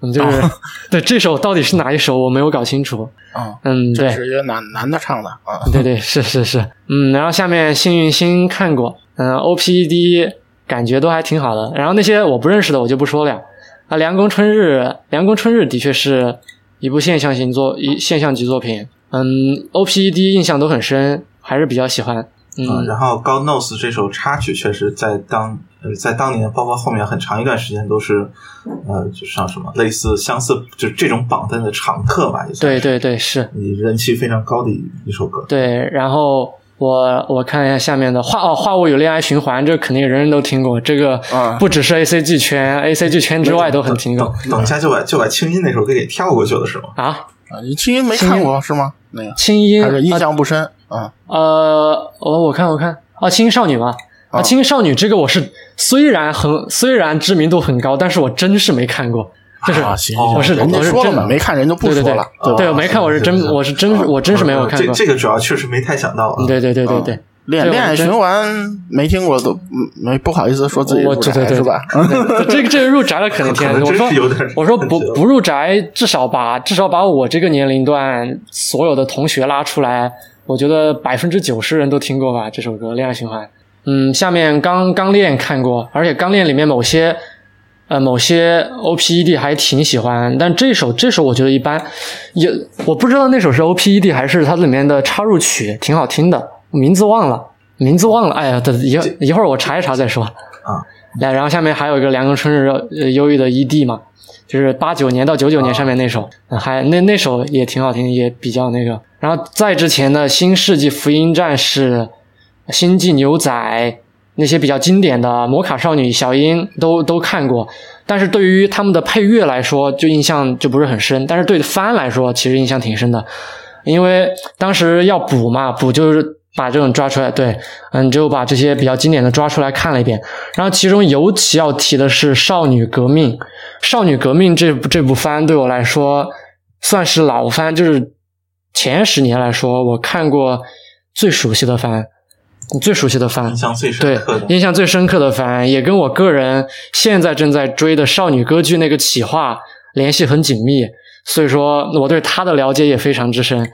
嗯，就是 对这首到底是哪一首，我没有搞清楚。啊，嗯，对，是一个男男的唱的啊。对对，是是是。嗯，然后下面幸运星看过，嗯，O P E D 感觉都还挺好的。然后那些我不认识的我就不说了。啊，凉宫春日，凉宫春日的确是一部现象型作一现象级作品。嗯，O P E D 印象都很深，还是比较喜欢。嗯，然后《God Knows》这首插曲确实在当呃在当年，包括后面很长一段时间都是呃，就像什么类似相似，就这种榜单的常客吧。对对对，是你人气非常高的一一首歌。对，然后我我看一下下面的话哦，话物有恋爱循环，这肯定人人都听过。这个不只是 A C G 圈，A C G 圈之外都很听过。等一下就把就把清音那首歌给跳过去了，是吗？啊。啊，你青音没看过是吗？那个青音还是印象不深啊？呃，我我看我看啊，青音少女吗啊，青音少女这个我是虽然很虽然知名度很高，但是我真是没看过，就是我是人家说了嘛没看人就不说了，对，我没看我是真我是真我真是没有看过，这个主要确实没太想到，对对对对对。恋恋爱循环没听过都没不好意思说自己入宅是吧？这个这个入宅了肯定 听。我说我说不不入宅，至少把至少把我这个年龄段所有的同学拉出来，我觉得百分之九十人都听过吧这首歌《恋爱循环》。嗯，下面刚刚练看过，而且刚练里面某些呃某些 O P E D 还挺喜欢，但这首这首我觉得一般，也我不知道那首是 O P E D 还是它里面的插入曲，挺好听的。名字忘了，名字忘了。哎呀，等一一会儿我查一查再说。啊，来，然后下面还有一个凉宫春日呃忧郁的 ED 嘛，就是八九年到九九年上面那首，还那那首也挺好听，也比较那个。然后在之前的新世纪福音战士、星际牛仔那些比较经典的魔卡少女、小樱都都看过，但是对于他们的配乐来说，就印象就不是很深。但是对番来说，其实印象挺深的，因为当时要补嘛，补就是。把这种抓出来，对，嗯，就把这些比较经典的抓出来看了一遍。然后其中尤其要提的是《少女革命》，《少女革命》这部这部番对我来说算是老番，就是前十年来说我看过最熟悉的番，最熟悉的番，印象最深刻的，印象最深刻的番，也跟我个人现在正在追的少女歌剧那个企划联系很紧密，所以说我对他的了解也非常之深。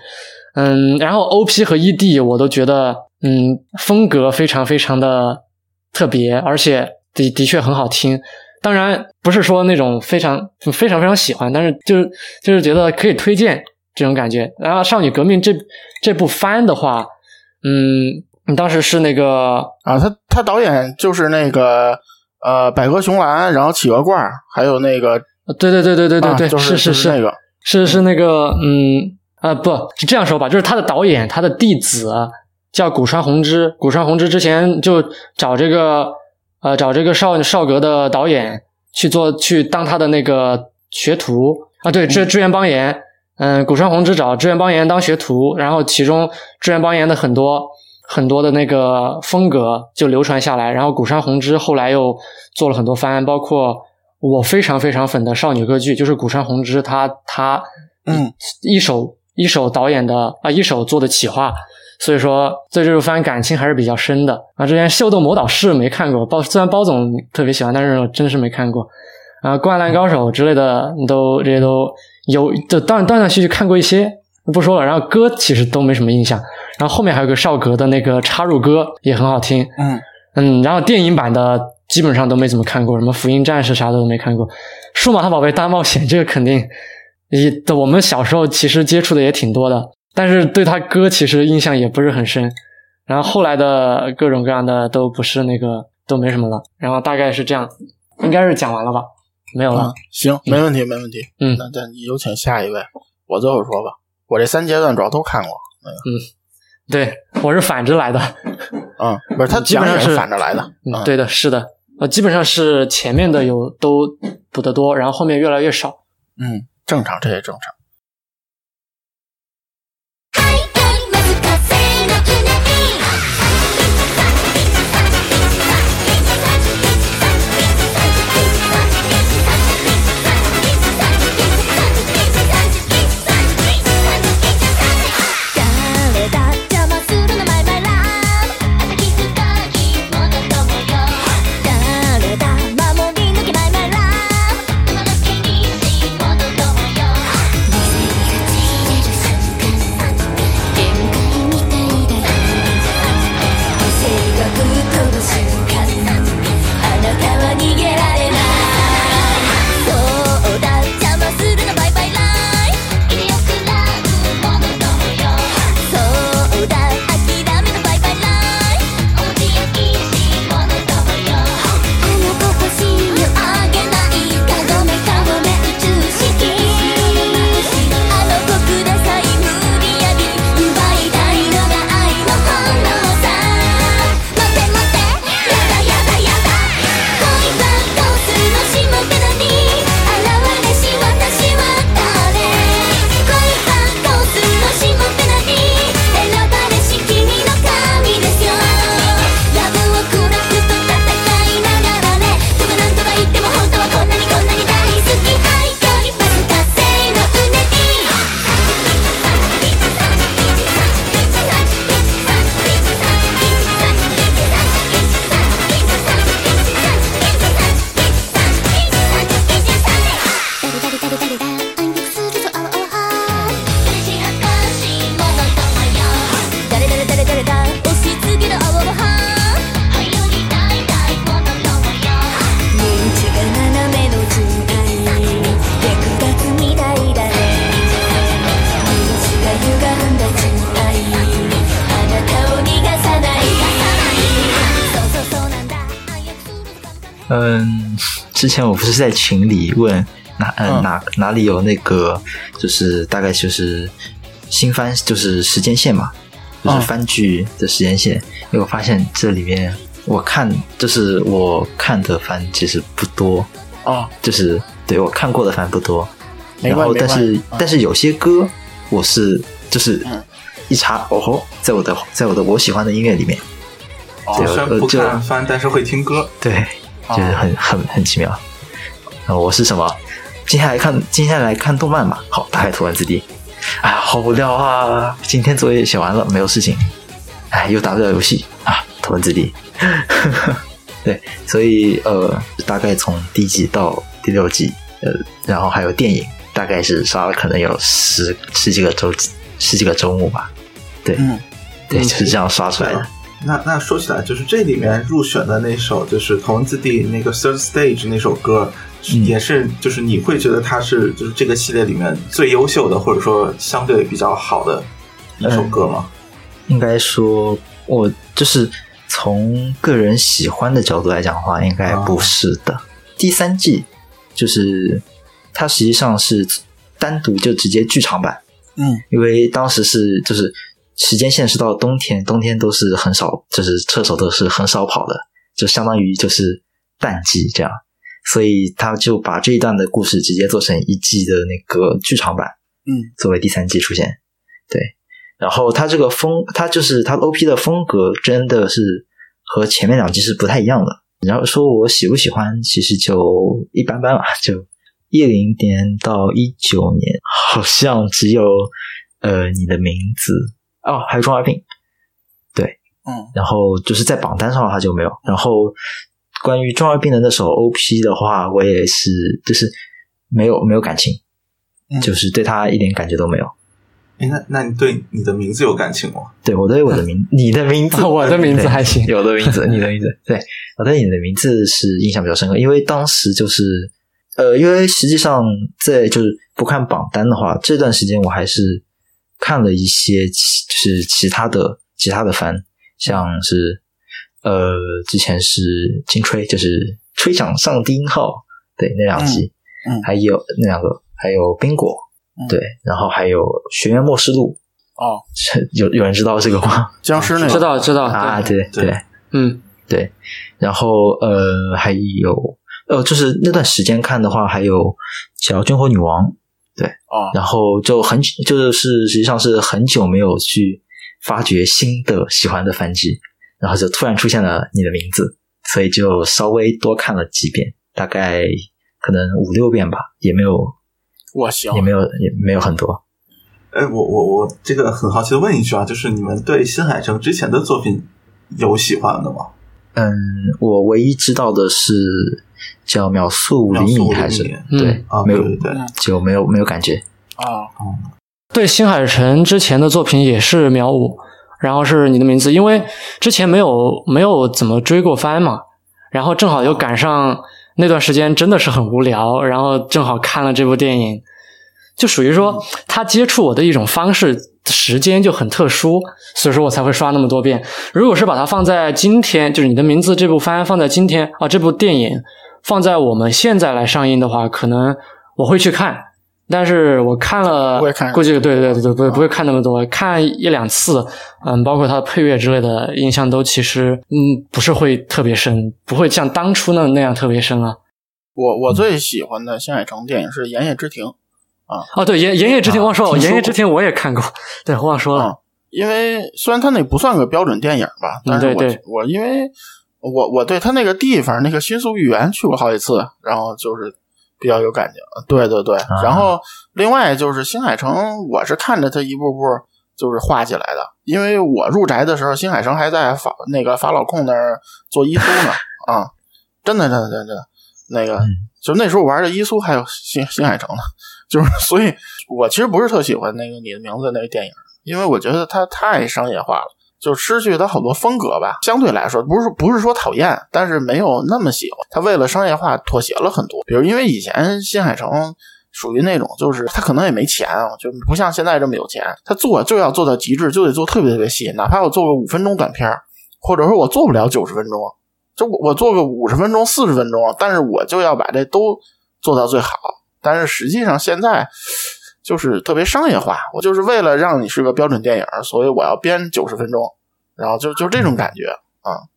嗯，然后 OP 和 ED 我都觉得，嗯，风格非常非常的特别，而且的的确很好听。当然不是说那种非常非常非常喜欢，但是就是就是觉得可以推荐这种感觉。然后《少女革命》这这部番的话，嗯，当时是那个啊，他他导演就是那个呃百合雄兰，然后企鹅罐，还有那个对对对对对对对，是是是那个是是那个嗯啊不是这样说吧，就是他的导演他的弟子叫古川弘之，古川弘之之前就找这个。呃，找这个少少格的导演去做，去当他的那个学徒啊。对，志志愿邦彦，嗯，古川弘之找志愿邦彦当学徒，然后其中志愿邦彦的很多很多的那个风格就流传下来。然后古川弘之后来又做了很多番，包括我非常非常粉的少女歌剧，就是古川弘之他他嗯一手一手导演的啊，一手做的企划。所以说，对这部番感情还是比较深的啊。之前《秀逗魔导士》没看过，包虽然包总特别喜欢，但是我真是没看过。啊，《灌篮高手》之类的，都这些都有，就断断断续续看过一些，不说了。然后歌其实都没什么印象。然后后面还有个少格的那个插入歌也很好听。嗯嗯，然后电影版的基本上都没怎么看过，什么《福音战士》啥的都没看过。《数码宝贝大冒险》这个肯定，也我们小时候其实接触的也挺多的。但是对他歌其实印象也不是很深，然后后来的各种各样的都不是那个都没什么了，然后大概是这样，应该是讲完了吧？没有了。行，没问题，没问题。嗯，那那有请下一位，我最后说吧。我这三阶段主要都看过。嗯，对，我是反着来的。嗯，不是他基本上是反着来的。嗯，对的，是的。呃，基本上是前面的有都补得多，然后后面越来越少。嗯，正常，这也正常。之前我不是在群里问哪嗯。哪哪里有那个，就是大概就是新番就是时间线嘛，就是番剧的时间线。因为我发现这里面我看就是我看的番其实不多。哦，就是对我看过的番不多。然后但是但是有些歌我是就是一查哦吼，在我的在我的我喜欢的音乐里面，虽然不看番，但是会听歌，对。就是很很很奇妙，啊！我是什么？接下来看，接下来看动漫吧。好，打开图文字 D。哎，好无聊啊！今天作业写完了，没有事情。哎，又打不了游戏啊！图文字 D。对，所以呃，大概从第一季到第六季，呃，然后还有电影，大概是刷了可能有十十几个周十几个周末吧。对，嗯，对，就是这样刷出来的。那那说起来，就是这里面入选的那首，就是头文字 D 那个 Third Stage 那首歌，嗯。也是就是你会觉得它是就是这个系列里面最优秀的，或者说相对比较好的一首歌吗？应该说，我就是从个人喜欢的角度来讲的话，应该不是的。第三季就是它实际上是单独就直接剧场版，嗯。因为当时是就是时间线是到冬天，冬天都是很少，就是车手都是很少跑的，就相当于就是淡季这样，所以他就把这一段的故事直接做成一季的那个剧场版，嗯，作为第三季出现。对，然后他这个风，他就是他 OP 的风格真的是和前面两季是不太一样的。你要说我喜不喜欢，其实就一般般吧，就一零年到一九年，好像只有呃你的名字哦，还有中二病，对嗯然后就是在榜单上的话就没有。然后关于中二病的那首 OP 的话，我也是就是没有没有感情，嗯就是对他一点感觉都没有。哎，那那你对你的名字有感情吗？对我对我的名，你的名字，我的名字还行有的名字，你的名字，对我对你的名字是印象比较深刻，因为当时就是呃，因为实际上在就是不看榜单的话，这段时间我还是看了一些其就是其他的其他的番，像是呃之前是金吹，就是吹响上低音号，对那两集，嗯嗯。还有那两个，还有冰果，嗯。对，然后还有《学院末世录。哦，》，有有人知道这个吗？僵尸那个。知道知道啊，对，对对。嗯，对，然后呃还有呃就是那段时间看的话，还有《小军火女王》，哦，然后就很就是实际上是很久没有去发掘新的喜欢的番剧，然后就突然出现了你的名字，所以就稍微多看了几遍，大概可能五六遍吧，也没有我行也没有也没有很多。哎，我我我这个很好奇的问一句啊，就是你们对新海诚之前的作品有喜欢的吗？嗯，我唯一知道的是叫秒速厘秒速厘米还是对啊，没有对对对，就没有没有感觉。啊，对新海诚之前的作品也是秒五，然后是你的名字，因为之前没有没有怎么追过番嘛，然后正好又赶上那段时间真的是很无聊，然后正好看了这部电影，就属于说他接触我的一种方式时间就很特殊，所以说我才会刷那么多遍。如果是把它放在今天，就是你的名字这部番放在今天啊，这部电影放在我们现在来上映的话，可能我会去看。但是我看了，不会看估计对对对对，不会不会看那么多，看一两次，嗯，包括它的配乐之类的印象都其实嗯不是会特别深，不会像当初那那样特别深啊。我我最喜欢的新海诚电影是《炎夜之庭》啊。哦，对，炎炎夜之庭啊。忘说炎夜之庭我也看过，对，忘说了。啊，因为虽然它那不算个标准电影吧，但是我、嗯对对。我因为我我对他那个地方那个新宿御园去过好几次，然后就是比较有感情。对对对，然后另外就是新海诚，我是看着他一步步就是画起来的，因为我入宅的时候，新海诚还在法那个法老控那儿做伊苏呢啊，真的真的真的那个。嗯就那时候玩的伊苏还有新新海诚呢，就是 所以，我其实不是特喜欢那个你的名字那个电影，因为我觉得它太商业化了，就失去它好多风格吧。相对来说，不是不是说讨厌，但是没有那么喜欢。他为了商业化妥协了很多，比如因为以前新海诚属于那种，就是他可能也没钱啊，就不像现在这么有钱，他做就要做到极致，就得做特别特别细，哪怕我做个五分钟短片，或者说我做不了九十分钟。就我做个五十分钟、四十分钟，但是我就要把这都做到最好。但是实际上现在就是特别商业化，我就是为了让你是个标准电影，所以我要编九十分钟，然后就就这种感觉啊。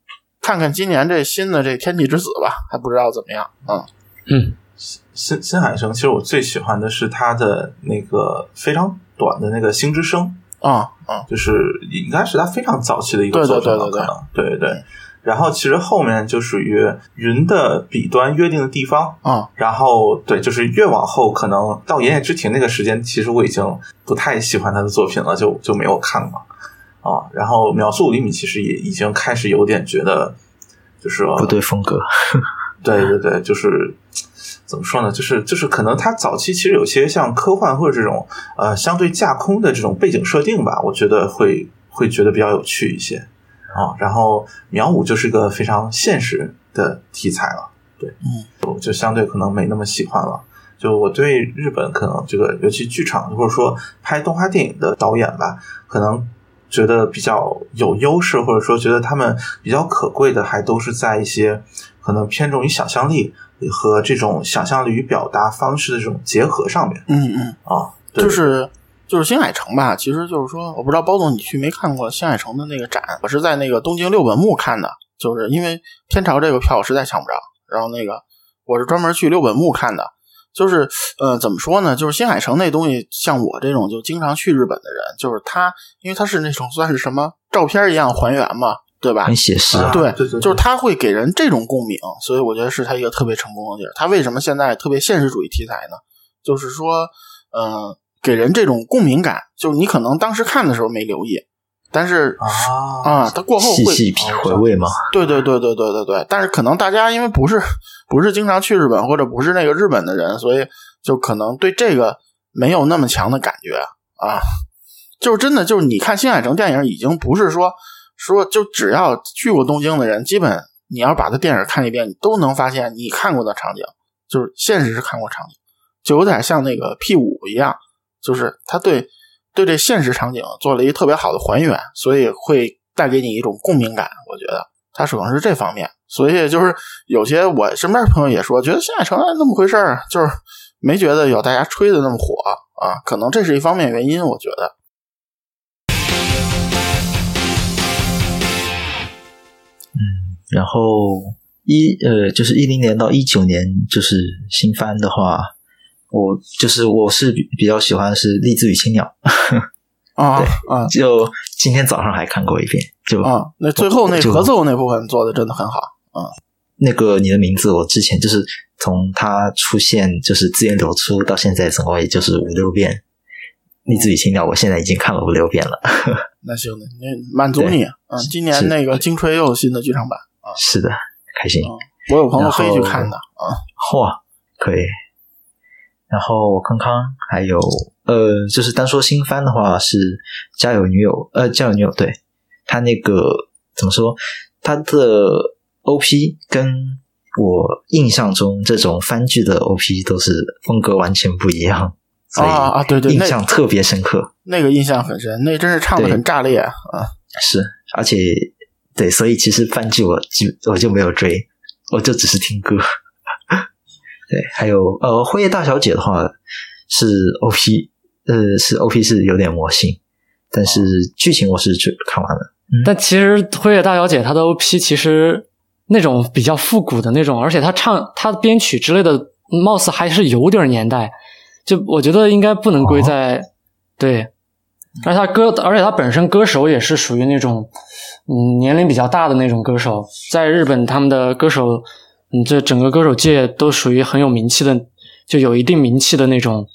看看今年这新的这《天气之子》吧，还不知道怎么样啊。嗯，新新海诚，其实我最喜欢的是他的那个非常短的那个《星之声啊啊》，就是应该是他非常早期的一个作品了，对对对对可能对对对。然后其实后面就属于云的彼端约定的地方，啊然后对，就是越往后可能到《炎夜之庭》那个时间，其实我已经不太喜欢他的作品了，就就没有看过啊。然后秒速五厘米其实也已经开始有点觉得，就是说不对风格，对对对，就是怎么说呢？就是就是可能他早期其实有些像科幻或者这种呃相对架空的这种背景设定吧，我觉得会会觉得比较有趣一些啊。然后苗五就是一个非常现实的题材了，对，嗯，就相对可能没那么喜欢了。就我对日本可能这个尤其剧场或者说拍动画电影的导演吧，可能。觉得比较有优势，或者说觉得他们比较可贵的，还都是在一些可能偏重于想象力和这种想象力与表达方式的这种结合上面。嗯嗯啊，就是就是新海诚吧，其实就是说，我不知道包总你去没看过新海诚的那个展，我是在那个东京六本木看的，就是因为天朝这个票实在抢不着，然后那个我是专门去六本木看的。就是，呃，怎么说呢？就是新海诚那东西，像我这种就经常去日本的人，就是他，因为他是那种算是什么照片一样还原嘛，对吧？很写实，对，对对，就是他会给人这种共鸣，所以我觉得是他一个特别成功的地儿。他为什么现在特别现实主义题材呢？就是说，呃，给人这种共鸣感，就是你可能当时看的时候没留意。但是啊啊，他过后会细细回味吗？对对对对对对对。但是可能大家因为不是不是经常去日本或者不是那个日本的人，所以就可能对这个没有那么强的感觉啊。就是真的，就是你看新海诚电影，已经不是说说就只要去过东京的人，基本你要把他电影看一遍，你都能发现你看过的场景，就是现实是看过场景，就有点像那个 P 五一样，就是他对。对这现实场景做了一个特别好的还原，所以会带给你一种共鸣感。我觉得它可能是这方面，所以就是有些我身边朋友也说，觉得新海诚那么回事儿，就是没觉得有大家吹的那么火啊。可能这是一方面原因，我觉得。嗯，然后一呃，就是一零年到一九年，就是新番的话。我就是我是比比较喜欢是《励志与青鸟》啊 啊！就今天早上还看过一遍，就啊，那最后那合奏那部分做的真的很好啊。那个你的名字，我之前就是从它出现就是资源流出到现在，总共也就是五六遍。《励志与青鸟》，我现在已经看了五六遍了。那行，那满足你啊！今年那个金锤又有新的剧场版啊，是的，开心。我有朋友可以去看的啊，嚯，可以。然后康康还有呃，就是单说新番的话是《家有女友》呃，《家有女友》对他那个怎么说？他的 OP 跟我印象中这种番剧的 OP 都是风格完全不一样，啊啊对对，印象特别深刻，那个印象很深，那真是唱的很炸裂啊！是，而且对，所以其实番剧我就我就没有追，我就只是听歌。对，还有呃，《辉夜大小姐》的话是 OP，呃，是 OP 是有点魔性，但是剧情我是去看完了。但其实《辉夜大小姐》她的 OP 其实那种比较复古的那种，而且她唱她的编曲之类的，貌似还是有点年代。就我觉得应该不能归在对，而且他歌，而且他本身歌手也是属于那种嗯年龄比较大的那种歌手，在日本他们的歌手。嗯，这整个歌手界都属于很有名气的，就有一定名气的那种。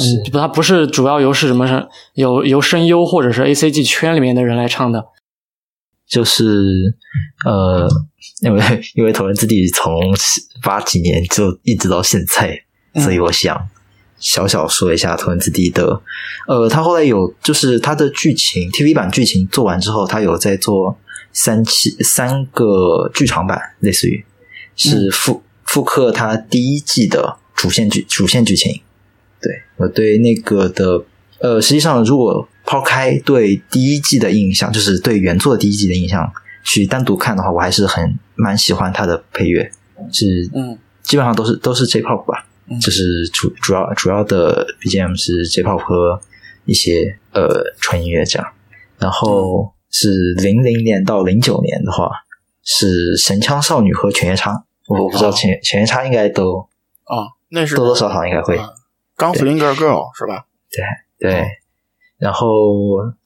嗯，不，他不是主要由是什么？是由由声优或者是 A C G 圈里面的人来唱的。就是呃，因为因为《头文字 D》从八几年就一直到现在，所以我想小小说一下《头文字 D》的。呃，他后来有就是他的剧情 T V 版剧情做完之后，他有在做三期三个剧场版，类似于。是复复刻他第一季的主线剧主线剧情，对我对那个的呃，实际上如果抛开对第一季的印象，就是对原作第一季的印象去单独看的话，我还是很蛮喜欢他的配乐，是嗯，基本上都是都是 J-pop 吧，就是主主要主要的 BGM 是 J-pop 和一些呃纯音乐这样，然后是零零年到零九年的话是神枪少女和犬夜叉。我不知道前前叉应该都啊，那是多多少少应该会。钢丝林 girl girl 是吧？对对。然后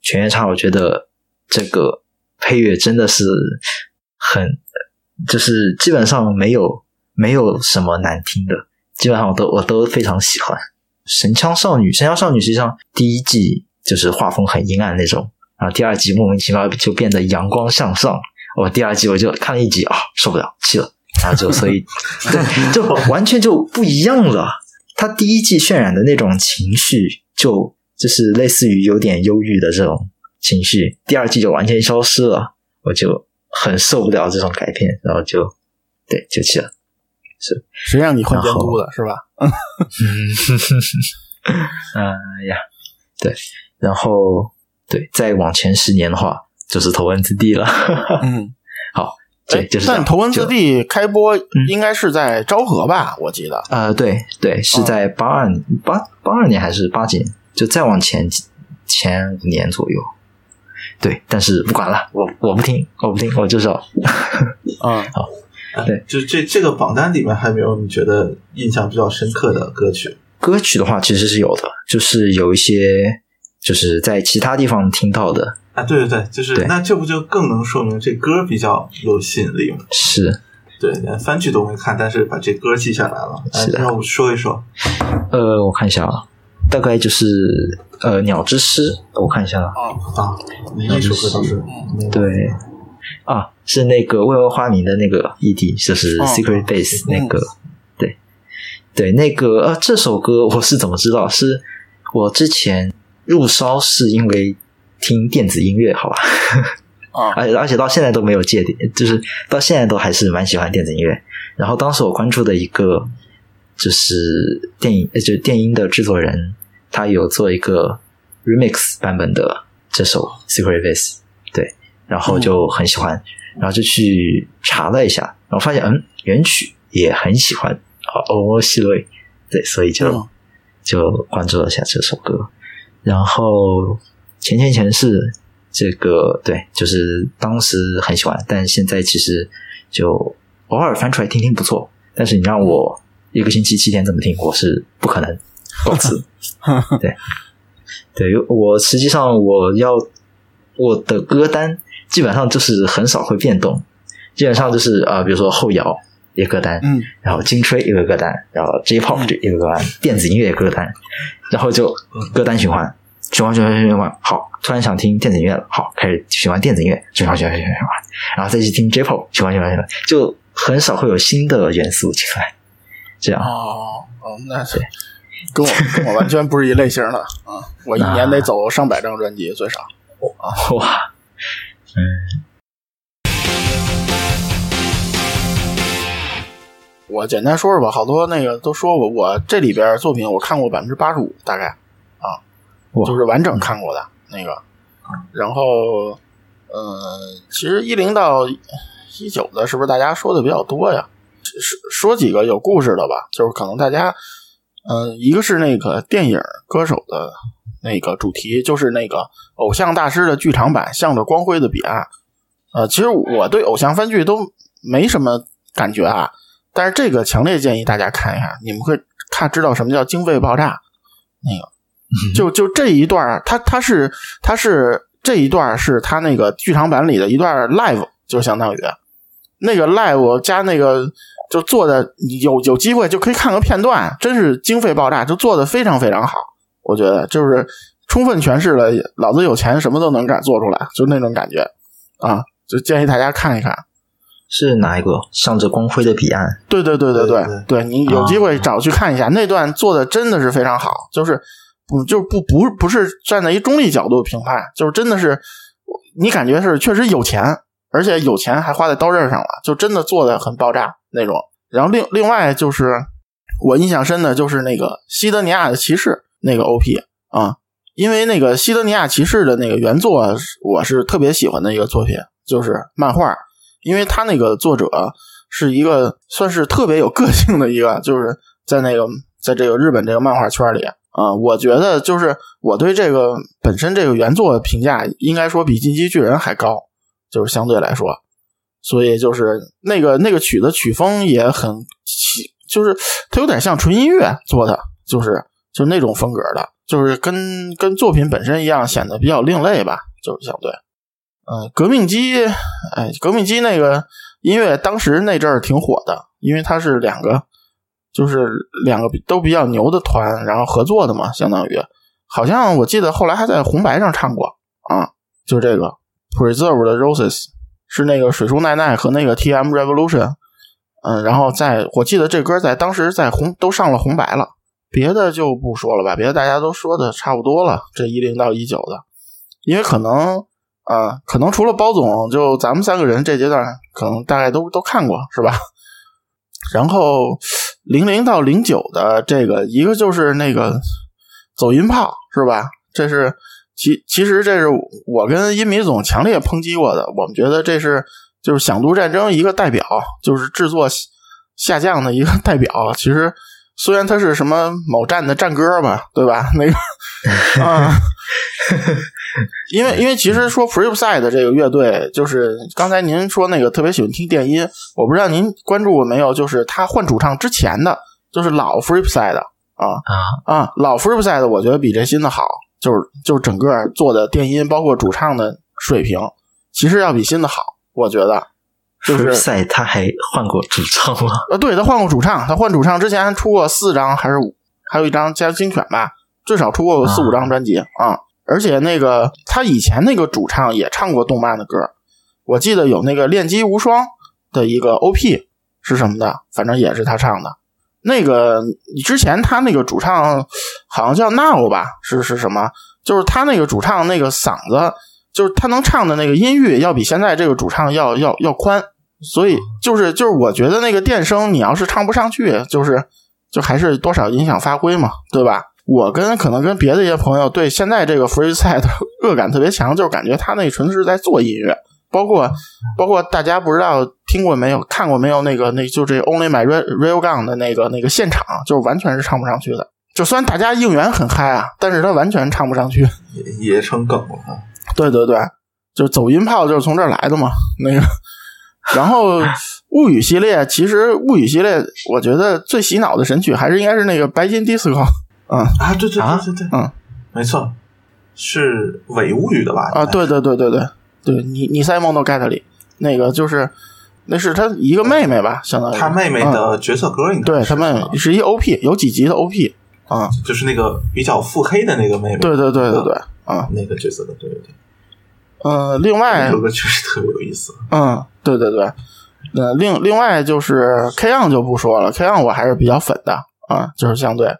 全夜叉，我觉得这个配乐真的是很，就是基本上没有没有什么难听的，基本上我都我都非常喜欢。神枪少女，神枪少女实际上第一季就是画风很阴暗那种，然后第二季莫名其妙就变得阳光向上。我第二季我就看了一集啊，受不了，气了。然后就所以 对，就完全就不一样了。他第一季渲染的那种情绪，就就是类似于有点忧郁的这种情绪，第二季就完全消失了，我就很受不了这种改变，然后就对就弃了。是谁让你混监督的是吧？嗯，哎呀，对，然后对，再往前十年的话，就是头文字 D 了。嗯，好，对，就是但头文字 D 开播应该是在昭和吧？我记得。呃，对对，是在八二八八二年还是八几年？就再往前前五年左右。对，但是不管了，我我不听，我不听，我就是要嗯，好对，就这这个榜单里面还没有你觉得印象比较深刻的歌曲？歌曲的话，其实是有的，就是有一些就是在其他地方听到的，啊，对对对，就是那这不就更能说明这歌比较有吸引力吗？是。对，连番剧都没看，但是把这歌记下来了。哎是的。让我说一说。呃，我看一下啊，大概就是呃《鸟之诗》，我看一下啊，啊，那首歌倒是对。啊，是那个未闻花名的那个 ED，就是哦 Secret Base 那个，对。对，那个呃，这首歌我是怎么知道？是我之前入烧是因为听电子音乐，好吧？啊 而且而且到现在都没有戒点，就是到现在都还是蛮喜欢电子音乐。然后当时我关注的一个就是电影，呃，就是电音的制作人，他有做一个 remix 版本的这首 Secret Base，对，然后就很喜欢，然后就去查了一下，然后发现嗯，原曲也很喜欢，啊，哦，西瑞，对，所以就、嗯就关注了一下这首歌。然后前前前世这个对，就是当时很喜欢，但现在其实就偶尔翻出来听听不错。但是你让我一个星期七天这么听，我是不可能保持。对，对我实际上我要我的歌单基本上就是很少会变动，基本上就是啊、呃比如说后摇一个歌单，嗯然后金吹一个歌单，然后 J-pop 一个歌单，电子音乐歌单，然后就歌单循环，循环循环循环。好，突然想听电子音乐了，好，开始喜欢电子音乐，循环循环循环循环，然后再去听 J-pop，循环循环循环，就很少会有新的元素进来。这样，哦哦，那是跟我跟我完全不是一类型的啊！我一年得走上百张专辑最少。哇，嗯，我简单说说吧，好多那个都说我我这里边作品我看过百分之八十五，大概就是完整看过的那个。然后，呃，其实一零到一九的，是不是大家说的比较多呀？说说几个有故事的吧，就是可能大家，嗯、一个是那个电影歌手的那个主题，就是那个偶像大师的剧场版《向着光辉的彼岸》。呃，其实我对偶像番剧都没什么感觉啊，但是这个强烈建议大家看一下，你们会看知道什么叫经费爆炸。那个，就就这一段他他是他是这一段是他那个剧场版里的一段 live 就相当于。那个 live 加那个就做的有有机会就可以看个片段真是经费爆炸就做的非常非常好我觉得就是充分诠释了老子有钱什么都能敢做出来就那种感觉啊就建议大家看一看。是哪一个？向着光辉的彼岸。对对对对对对你有机会找去看一下那段做的真的是非常好就是不就不不不是站在一中立角度评判，就是真的是你感觉是确实有钱，而且有钱还花在刀刃上了，就真的做的很爆炸那种。然后另另外就是我印象深的就是那个西德尼亚的骑士那个 OP 啊，因为那个西德尼亚骑士的那个原作我是特别喜欢的一个作品，就是漫画，因为他那个作者是一个算是特别有个性的一个，就是在那个在这个日本这个漫画圈里啊、我觉得就是我对这个本身这个原作评价应该说比《进击巨人》还高，就是相对来说，所以就是那个那个曲的曲风也很奇，就是它有点像纯音乐做的，就是就那种风格的，就是跟跟作品本身一样，显得比较另类吧，就是相对。嗯，革命机，哎，革命机那个音乐当时那阵儿挺火的，因为它是两个，就是两个都比较牛的团，然后合作的嘛，相当于，好像我记得后来还在红白上唱过啊，就这个 Preserve 的 Roses 是那个水树奈奈和那个 T.M. Revolution 嗯，然后在我记得这歌在当时在红都上了红白了，别的就不说了吧，别的大家都说的差不多了。这一零到一九的，因为可能啊，可能除了包总，就咱们三个人这阶段可能大概都都看过是吧？然后零零到零九的这个，一个就是那个走音炮是吧？这是其其实这是我跟音米总强烈抨击过的，我们觉得这是就是响度战争一个代表，就是制作下降的一个代表。其实虽然它是什么某站的战歌吧，对吧？那个啊。因为因为其实说 Flipside 这个乐队，就是刚才您说那个特别喜欢听电音，我不知道您关注过没有？就是他换主唱之前的，就是老 Flipside 啊啊啊，老 Flipside 我觉得比这新的好，就是就是整个做的电音，包括主唱的水平，其实要比新的好，我觉得。就是赛他还换过主唱吗？呃，对他换过主唱，他换主唱之前还出过四张还是五，还有一张加精选吧，最少出过四五张专辑啊。而且那个他以前那个主唱也唱过动漫的歌，我记得有那个《恋姬无双》的一个 OP 是什么的，反正也是他唱的。那个之前他那个主唱好像叫 Now 吧，是是什么？就是他那个主唱那个嗓子，就是他能唱的那个音域要比现在这个主唱要要要宽，所以就是就是我觉得那个电声你要是唱不上去，就是就还是多少影响发挥嘛，对吧？我跟可能跟别的一些朋友对现在这个 freestyle 恶感特别强，就是感觉他那纯是在做音乐，包括包括大家不知道听过没有、看过没有那个那就这 Only My Real Gun 的那个那个现场，就是完全是唱不上去的。就虽然大家应援很嗨啊，但是他完全唱不上去，也也成梗了。对对对，就走音炮就是从这儿来的嘛。那个，然后物语系列，其实物语系列，我觉得最洗脑的神曲还是应该是那个白金 Disco。嗯啊，对对对对对，嗯，没错，是伪物语的吧？啊，对对对对对对，你你在梦都 get 里那个就是那是他一个妹妹吧，相当于他妹妹的角色歌，应该对他妹妹是一 OP，有几集的 OP 啊，就是那个比较腹黑的那个妹妹，对对对对对，啊，那个角色的，对对对，嗯，另外有个确实特别有意思，嗯，对对对，那另另外就是 K on 就不说了，K on 我还是比较粉的啊，就是相对。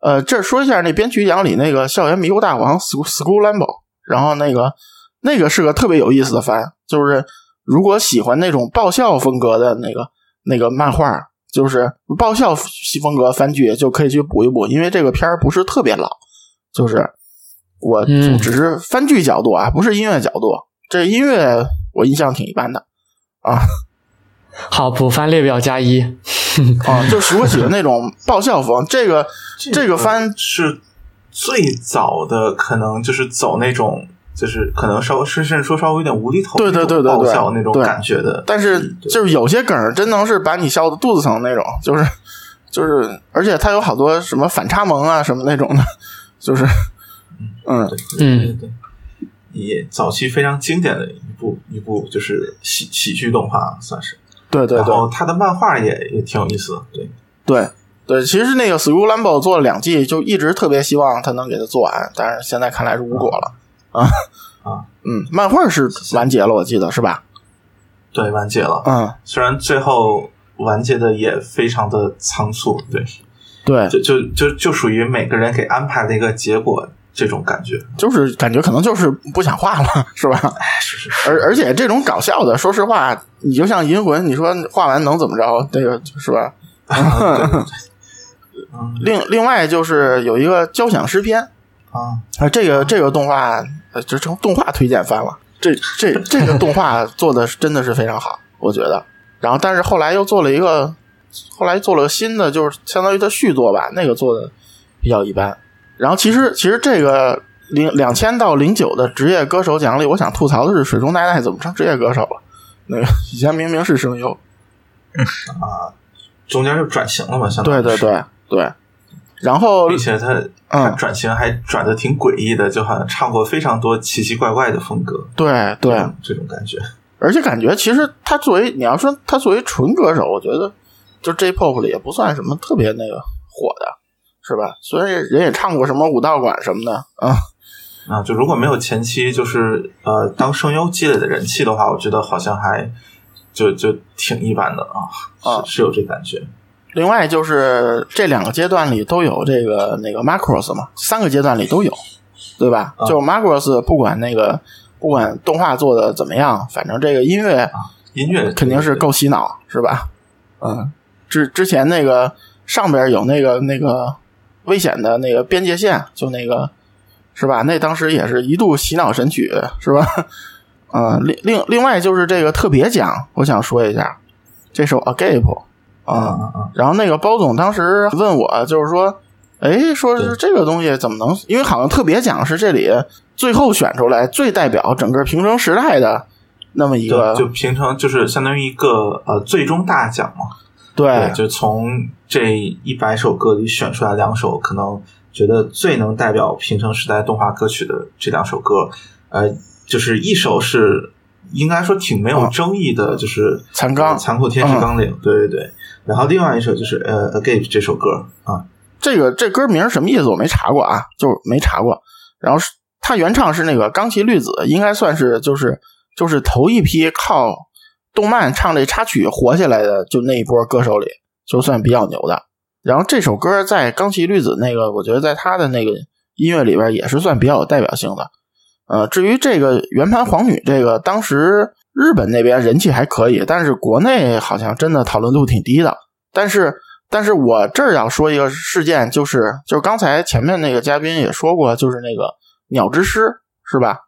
呃，这说一下那编曲奖里那个校园迷糊大王 School School Lambo，然后那个那个是个特别有意思的番，就是如果喜欢那种爆笑风格的那个那个漫画，就是爆笑风格番剧，就可以去补一补，因为这个片儿不是特别老，就是我只是番剧角度啊，不是音乐角度，这音乐我印象挺一般的啊。好，补番列表加一。啊，就如果喜欢那种爆笑风，这个这个番是最早的，可能就是走那种，就是可能稍甚至说稍微有点无厘头，对对对对爆笑那种感觉的。但是就是有些梗真能是把你笑的肚子疼那种，就是就是，而且它有好多什么反差萌啊什么那种的，就是嗯嗯对，也早期非常经典的一部一部就是喜喜剧动画算是。对对对，他的漫画也也挺有意思。对对对，其实那个《School Lambo》做了两季，就一直特别希望他能给他做完，但是现在看来是无果了啊啊嗯，漫画是完结了，我记得是吧？对，完结了。嗯，虽然最后完结的也非常的仓促，对对，就就就就属于每个人给安排的一个结果。这种感觉就是感觉可能就是不想画了，是吧？是是。而而且这种搞笑的，说实话，你就像银魂，你说画完能怎么着？这个是吧？另另外就是有一个交响诗篇啊啊，这个这个动画就成动画推荐番了。这这这个动画做的真的是非常好，我觉得。然后但是后来又做了一个，后来做了个新的，就是相当于它续作吧，那个做的比较一般。然后其实其实这个零两千到零九的职业歌手奖里，我想吐槽的是水中奈奈怎么成职业歌手了？那个以前明明是声优啊，中间就转型了嘛，相对对对对。然后并且他他转型还转的挺诡异的，就好像唱过非常多奇奇怪怪的风格。对对，这种感觉。而且感觉其实他作为你要说他作为纯歌手，我觉得就 J-pop 里也不算什么特别那个火的。是吧？所以人也唱过什么武道馆什么的啊啊，就如果没有前期就是呃当声优积累的人气的话，我觉得好像还就就挺一般的啊，啊是是有这感觉。另外就是这两个阶段里都有这个那个 Macross 嘛，三个阶段里都有，对吧？啊就 Macross 不管那个不管动画做的怎么样，反正这个音乐音乐肯定是够洗脑，是吧？嗯，之之前那个上边有那个那个危险的那个边界线，就那个是吧？那当时也是一度洗脑神曲，是吧？嗯，另另另外就是这个特别奖，我想说一下，这首 Agape 啊啊！然后那个包总当时问我，就是说，哎，说是这个东西怎么能？因为好像特别奖是这里最后选出来最代表整个平成时代的那么一个就就平成就是相当于一个呃最终大奖嘛，对就从这一百首歌里选出来两首，可能觉得最能代表平成时代动画歌曲的这两首歌，呃，就是一首是应该说挺没有争议的，就是嗯残钢残酷天使纲领，对对对。然后另外一首就是呃《Agape》这首歌啊，这个这歌名什么意思我没查过啊，就没查过。然后是他原唱是那个冈崎绿子，应该算是就是就是头一批靠动漫唱这插曲火起来的，就那一波歌手里，就算比较牛的。然后这首歌在冈崎绿子那个，我觉得在他的那个音乐里边也是算比较有代表性的。呃，至于这个圆盘皇女这个，当时日本那边人气还可以，但是国内好像真的讨论度挺低的。但是，但是我这儿要说一个事件，就是就是刚才前面那个嘉宾也说过，就是那个鸟之诗是吧？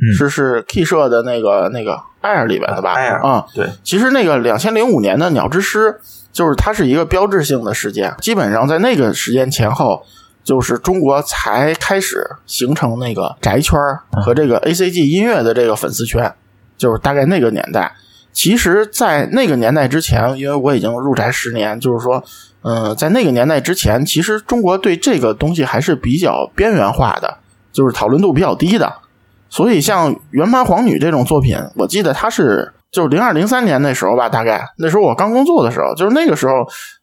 嗯是是 K 社的那个那个 Air 里边的吧？艾尔啊、对，其实那个两千零五年的鸟之诗，就是它是一个标志性的事件，基本上在那个时间前后，就是中国才开始形成那个宅圈和这个 A C G 音乐的这个粉丝圈，就是大概那个年代。其实，在那个年代之前，因为我已经入宅十年，就是说，嗯、在那个年代之前，其实中国对这个东西还是比较边缘化的，就是讨论度比较低的。所以像《圆盘皇女》这种作品，我记得它是就是零二零三年那时候吧，大概那时候我刚工作的时候，就是那个时候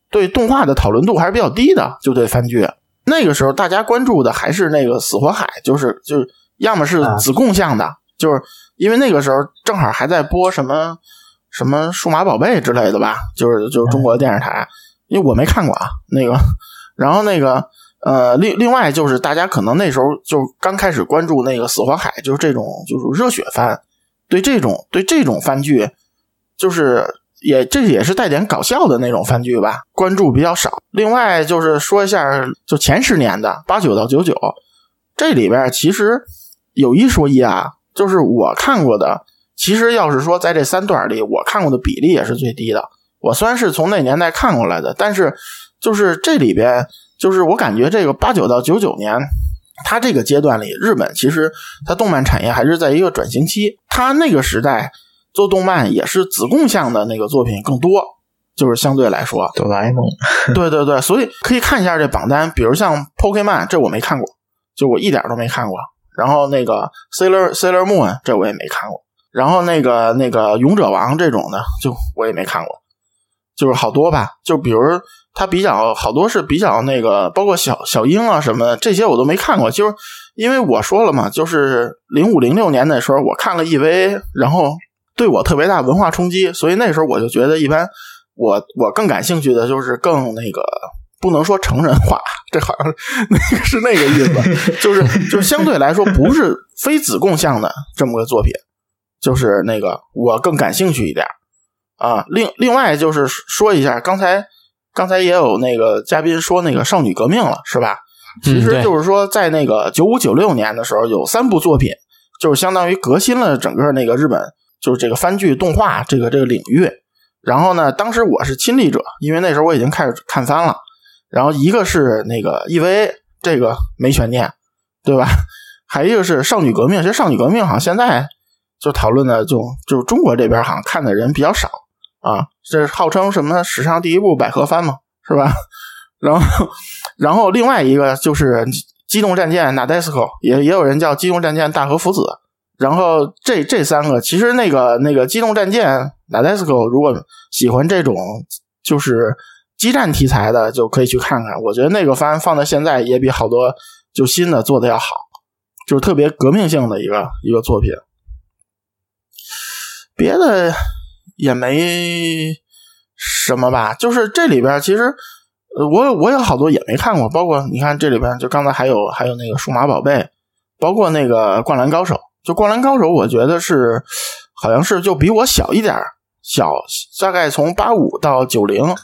对动画的讨论度还是比较低的，就对番剧。那个时候大家关注的还是那个死火海，就是就是要么是子贡像的，就是因为那个时候正好还在播什么什么数码宝贝之类的吧，就是就是中国电视台，因为我没看过啊那个，然后那个呃，另另外就是大家可能那时候就刚开始关注那个死火海，就是这种就是热血番，对这种对这种番剧，就是也这也是带点搞笑的那种番剧吧，关注比较少。另外就是说一下，就前十年的八九到九九，这里边其实有一说一啊，就是我看过的，其实要是说在这三段里，我看过的比例也是最低的。我虽然是从那年代看过来的，但是就是这里边，就是我感觉这个八九到九九年，它这个阶段里，日本其实它动漫产业还是在一个转型期。它那个时代做动漫也是子贡向的那个作品更多，就是相对来说，哆啦 A 梦，对对对，所以可以看一下这榜单，比如像 Pokemon，这我没看过，就我一点都没看过。然后那个 Sailor Sailor Moon，这我也没看过。然后那个那个勇者王这种的，就我也没看过，就是好多吧。就比如他比较好多是比较那个，包括小小樱啊什么的，这些我都没看过。就是因为我说了嘛，就是零五零六年那时候我看了 EV，然后对我特别大文化冲击，所以那时候我就觉得一般。我我更感兴趣的就是更那个，不能说成人化，这好像 那个是那个意思，就是就是相对来说不是非子贡向的这么个作品，就是那个我更感兴趣一点啊。另另外就是说一下，刚才刚才也有那个嘉宾说那个少女革命了，是吧？其实就是说，在那个九五九六年的时候，有三部作品，就是相当于革新了整个那个日本就是这个番剧动画这个这个领域。然后呢，当时我是亲历者，因为那时候我已经开始看番了。然后一个是那个 EVA，这个没悬念，对吧？还有一个是少女革命，其实少女革命好像现在就讨论的就就中国这边好像看的人比较少啊。这是号称什么史上第一部百合番嘛，是吧？然后，然后另外一个就是机动战舰 Nadesco，也也有人叫机动战舰大和福子。然后这这三个，其实那个那个机动战舰 Nadesco，如果喜欢这种就是激战题材的，就可以去看看。我觉得那个番放在现在也比好多就新的做的要好，就是特别革命性的一个一个作品。别的也没什么吧。就是这里边其实，呃，我我有好多也没看过，包括你看这里边，就刚才还有还有那个数码宝贝，包括那个灌篮高手。就灌篮高手，我觉得是好像是就比我小一点儿小，大概从八五到九零，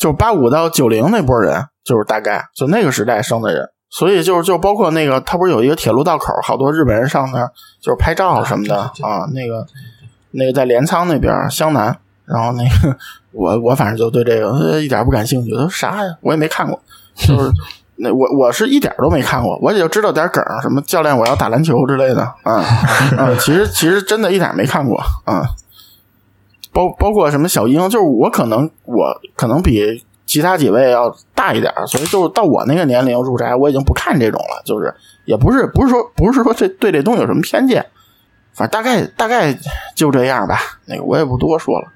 就八五到九零那波人，就是大概就那个时代生的人。所以就是就包括那个，他不是有一个铁路道口，好多日本人上那儿就是拍照什么的啊。那个那个在镰仓那边湘南，然后那个我我反正就对这个一点不感兴趣，都啥呀？我也没看过，就是那我我是一点都没看过，我也就知道点梗，什么教练我要打篮球之类的啊啊。其实其实真的一点没看过啊。包包括什么小樱，就是我可能我可能比。其他几位要大一点，所以就是到我那个年龄入宅，我已经不看这种了。就是也不是不是说不是说这对这东西有什么偏见，反正大概大概就这样吧。那个我也不多说了，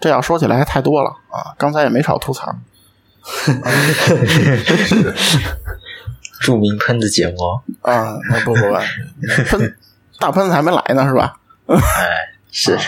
这要说起来太多了啊。刚才也没少吐槽。著名喷子节目啊，不不不，喷大喷子还没来呢，是吧？哎，是。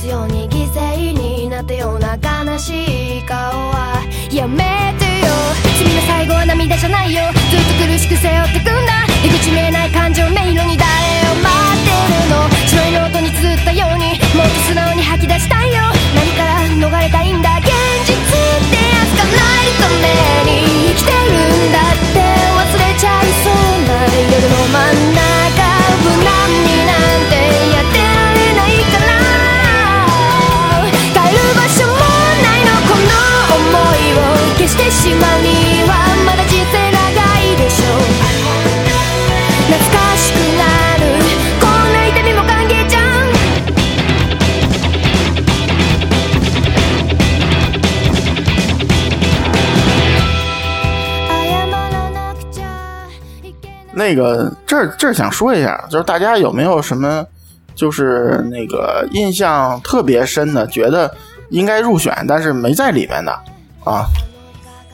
すように犠牲になったような悲しい顔はやめてよ。君の最後は涙じゃないよ。ずっと苦しく背負ってくんだ。那个这这想说一下，就是大家有没有什么，就是那个印象特别深的，觉得应该入选但是没在里面的啊？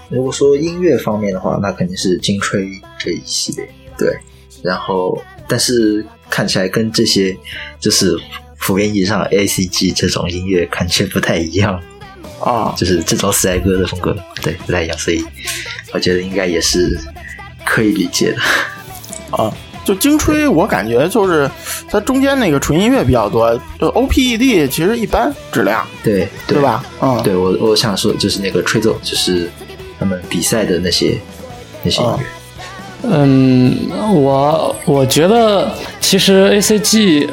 如果说音乐方面的话，那肯定是金吹这一系列，对。然后，但是看起来跟这些就是普遍意义上 A C G 这种音乐感觉不太一样啊，就是这种死爱歌的风格，对，不太一样，所以我觉得应该也是可以理解的。啊，就精吹，我感觉就是它中间那个纯音乐比较多，就 O P E D 其实一般质量，对对吧？嗯，对我我想说就是那个吹奏，就是他们比赛的那些那些音乐。嗯，我我觉得其实 A C G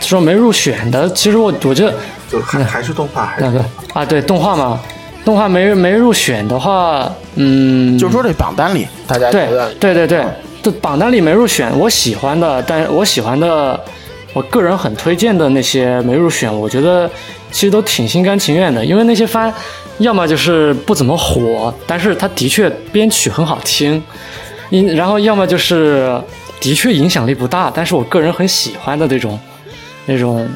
说没入选的，其实我我觉得就还还是动画，那个啊，对动画嘛，动画没没入选的话，嗯，就说这榜单里大家对对对对。这榜单里没入选，我喜欢的，但我喜欢的，我个人很推荐的那些没入选，我觉得其实都挺心甘情愿的，因为那些番要么就是不怎么火，但是它的确编曲很好听，因然后要么就是的确影响力不大，但是我个人很喜欢的那种那种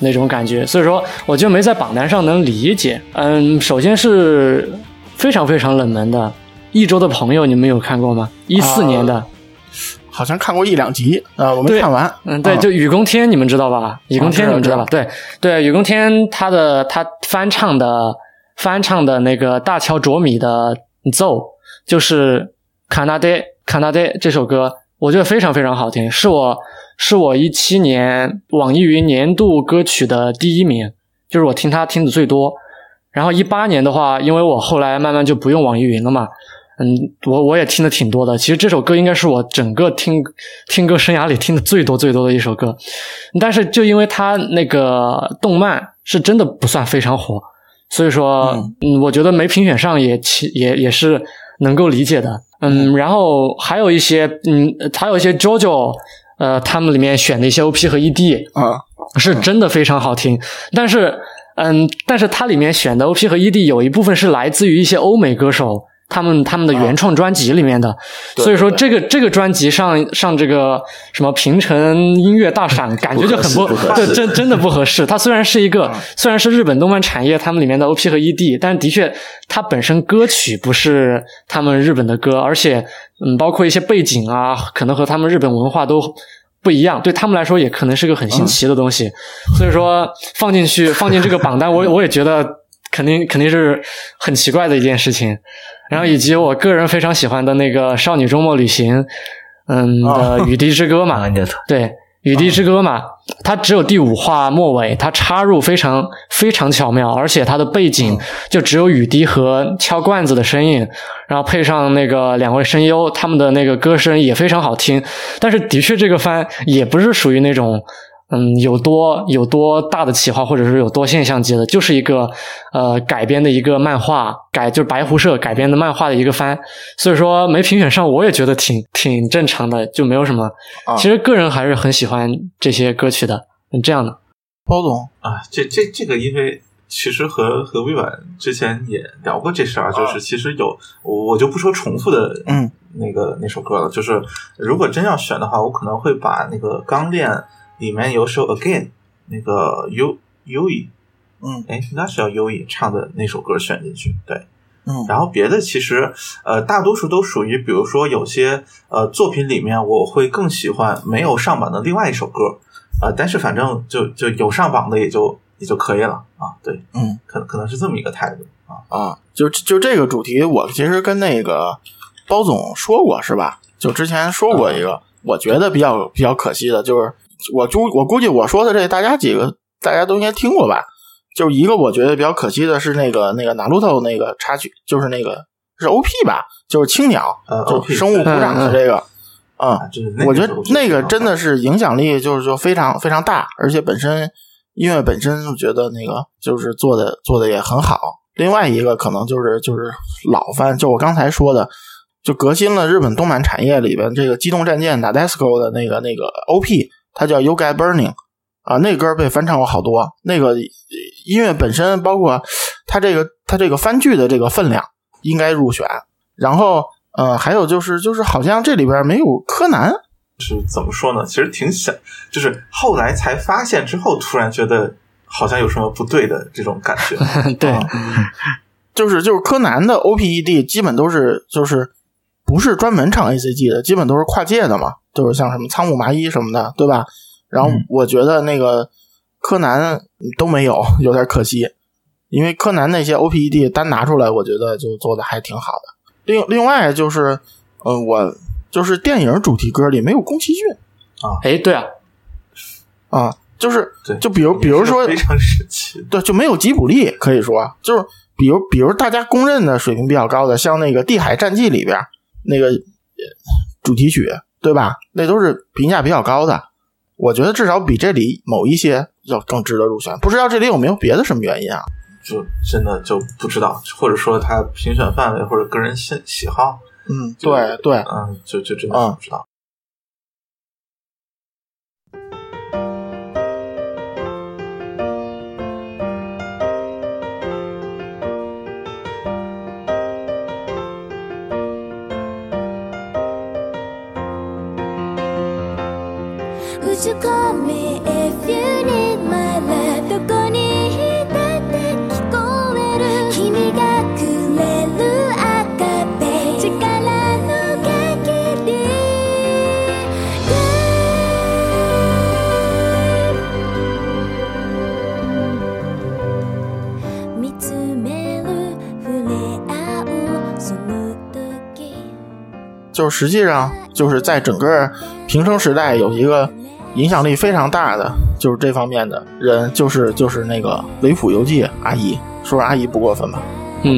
那种感觉，所以说我就没在榜单上能理解。嗯，首先是非常非常冷门的《一周的朋友》，你们有看过吗？一四年的。好像看过一两集啊，我没看完。嗯，对，就雨宫天，你们知道吧？雨宫天，你们知道吧？对对，雨宫天他的他翻唱的翻唱的那个大乔卓米的奏，就是《卡纳德卡纳德》这首歌，我觉得非常非常好听，是我是我一七年网易云年度歌曲的第一名，就是我听他听的最多。然后一八年的话，因为我后来慢慢就不用网易云了嘛。嗯，我我也听的挺多的。其实这首歌应该是我整个听听歌生涯里听的最多最多的一首歌。但是就因为它那个动漫是真的不算非常火，所以说，嗯，我觉得没评选上也其也也是能够理解的。嗯，然后还有一些，嗯，还有一些 JoJo，呃，他们里面选的一些 OP 和 ED 啊，是真的非常好听。但是，嗯，但是它里面选的 OP 和 ED 有一部分是来自于一些欧美歌手。他们他们的原创专辑里面的，所以说这个这个专辑上上这个什么平成音乐大赏，感觉就很不对，真真的不合适。它虽然是一个虽然是日本动漫产业他们里面的 OP 和 ED，但的确它本身歌曲不是他们日本的歌，而且嗯，包括一些背景啊，可能和他们日本文化都不一样，对他们来说也可能是个很新奇的东西。所以说放进去放进这个榜单，我我也觉得肯定肯定是很奇怪的一件事情。然后以及我个人非常喜欢的那个《少女周末旅行》，嗯的《雨滴之歌》嘛，对，《雨滴之歌》嘛，它只有第五话末尾，它插入非常非常巧妙，而且它的背景就只有雨滴和敲罐子的声音，然后配上那个两位声优，他们的那个歌声也非常好听。但是的确，这个番也不是属于那种。嗯，有多有多大的企划，或者是有多现象级的，就是一个呃改编的一个漫画改，就是白狐社改编的漫画的一个番，所以说没评选上，我也觉得挺挺正常的，就没有什么。其实个人还是很喜欢这些歌曲的，嗯这样的。包总啊，这这这个，因为其实和和微婉之前也聊过这事儿，就是其实有我就不说重复的，嗯，那个那首歌了，就是如果真要选的话，我可能会把那个钢炼。里面有首 Again，那个 U U E，嗯，哎，应该是叫 U E 唱的那首歌选进去，对，嗯，然后别的其实呃大多数都属于，比如说有些呃作品里面我会更喜欢没有上榜的另外一首歌，呃，但是反正就就有上榜的也就也就可以了啊，对，嗯，可可能是这么一个态度啊。啊，就就这个主题，我其实跟那个包总说过是吧？就之前说过一个，我觉得比较比较可惜的就是。我估我估计我说的这大家几个大家都应该听过吧？就是一个我觉得比较可惜的是那个那个哪路头那个插曲，就是那个是 O P 吧？就是青鸟，就生物鼓掌的这个，嗯，我觉得那个真的是影响力就是说非常非常大，而且本身音乐本身我觉得那个就是做的做的也很好。另外一个可能就是就是老番，就我刚才说的，就革新了日本动漫产业里边这个机动战舰 Nadesco 的那个那个 O P。它叫《You Get Burning》啊，那歌被翻唱过好多。那个音乐本身，包括它这个它这个番剧的这个分量，应该入选。然后，呃，还有就是，就是好像这里边没有柯南，是怎么说呢？其实挺想，就是后来才发现之后，突然觉得好像有什么不对的这种感觉。对，就是就是柯南的 O P E D 基本都是就是不是专门唱 A C G 的，基本都是跨界的嘛。就是像什么仓木麻衣什么的，对吧？然后我觉得那个柯南都没有，有点可惜。因为柯南那些 O P E D 单拿出来，我觉得就做的还挺好的。另另外就是，嗯，我就是电影主题歌里没有宫崎骏啊，哎，对啊，啊，就是就比如比如说非常时期，对，就没有吉卜力，可以说就是比如比如大家公认的水平比较高的，像那个《地海战记》里边那个主题曲。对吧？那都是评价比较高的，我觉得至少比这里某一些要更值得入选。不知道这里有没有别的什么原因啊？就真的就不知道，或者说他评选范围或者个人喜喜好。嗯，对对，嗯，就就真的不知道。就实际上就是在整个平成时代有一个。影响力非常大的就是这方面的人，就是就是那个维普游记阿姨，说阿姨不过分吧？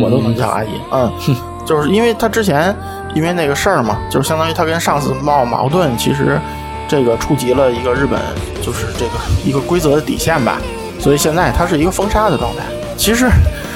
我都能叫阿姨。嗯，就是因为他之前因为那个事儿嘛，就是相当于他跟上司闹矛盾，其实这个触及了一个日本就是这个一个规则的底线吧，所以现在他是一个封杀的状态。其实。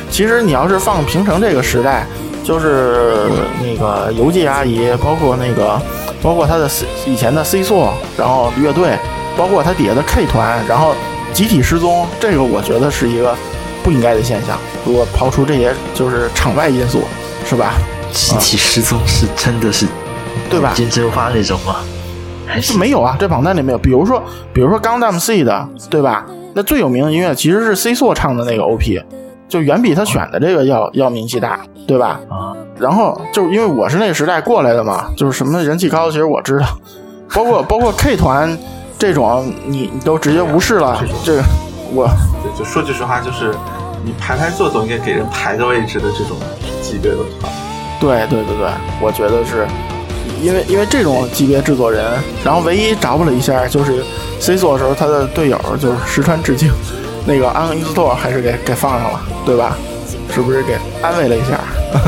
其实你要是放平成这个时代，就是那个游记阿姨，包括那个，包括他的 C 以前的 C 座，然后乐队，包括他底下的 K 团，然后集体失踪，这个我觉得是一个不应该的现象。如果刨除这些就是场外因素，是吧？集体失踪是真的是对吧？金针花那种吗？还是没有啊，这榜单里没有。比如说，比如说《Gundam C》的，对吧？那最有名的音乐其实是 C 座唱的那个 OP，就远比他选的这个要要名气大，对吧？啊，然后就是因为我是那个时代过来的嘛，就是什么人气高，其实我知道，包括包括 K 团这种，你你都直接无视了，这个我对，就说句实话，就是你排排坐总应该给人排个位置的这种级别的团。对对对对，我觉得是因为因为这种级别制作人，然后唯一着不了一下，就是 C 座的时候，他的队友就是石川致敬，那个安伊斯托还是给给放上了，对吧？是不是给安慰了一下？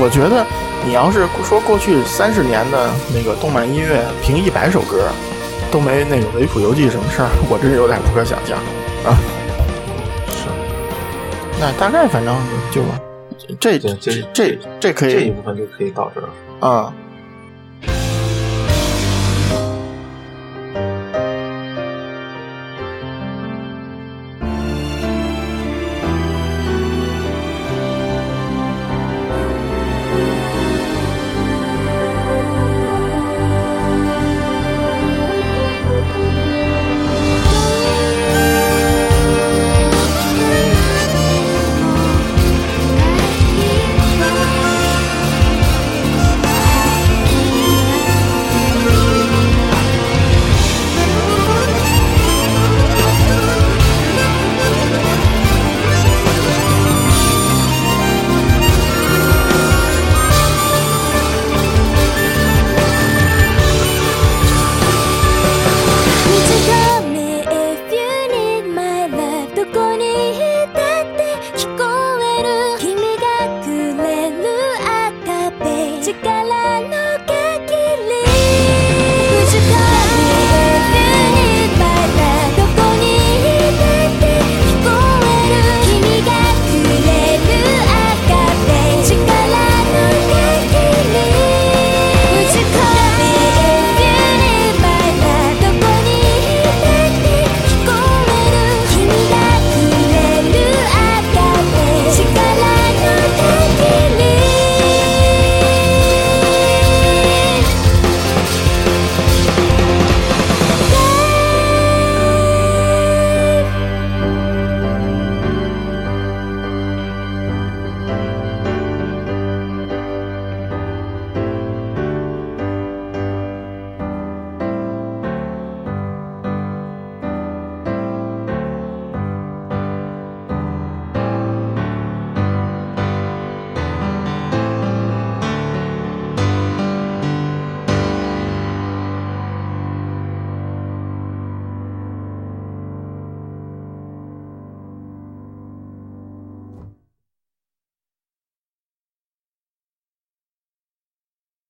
我觉得你要是说过去三十年的那个动漫音乐评一百首歌，都没那个维普游记什么事儿，我真是有点不可想象啊。是，那大概反正就这对这这这可以这一部分就可以到这儿了。啊、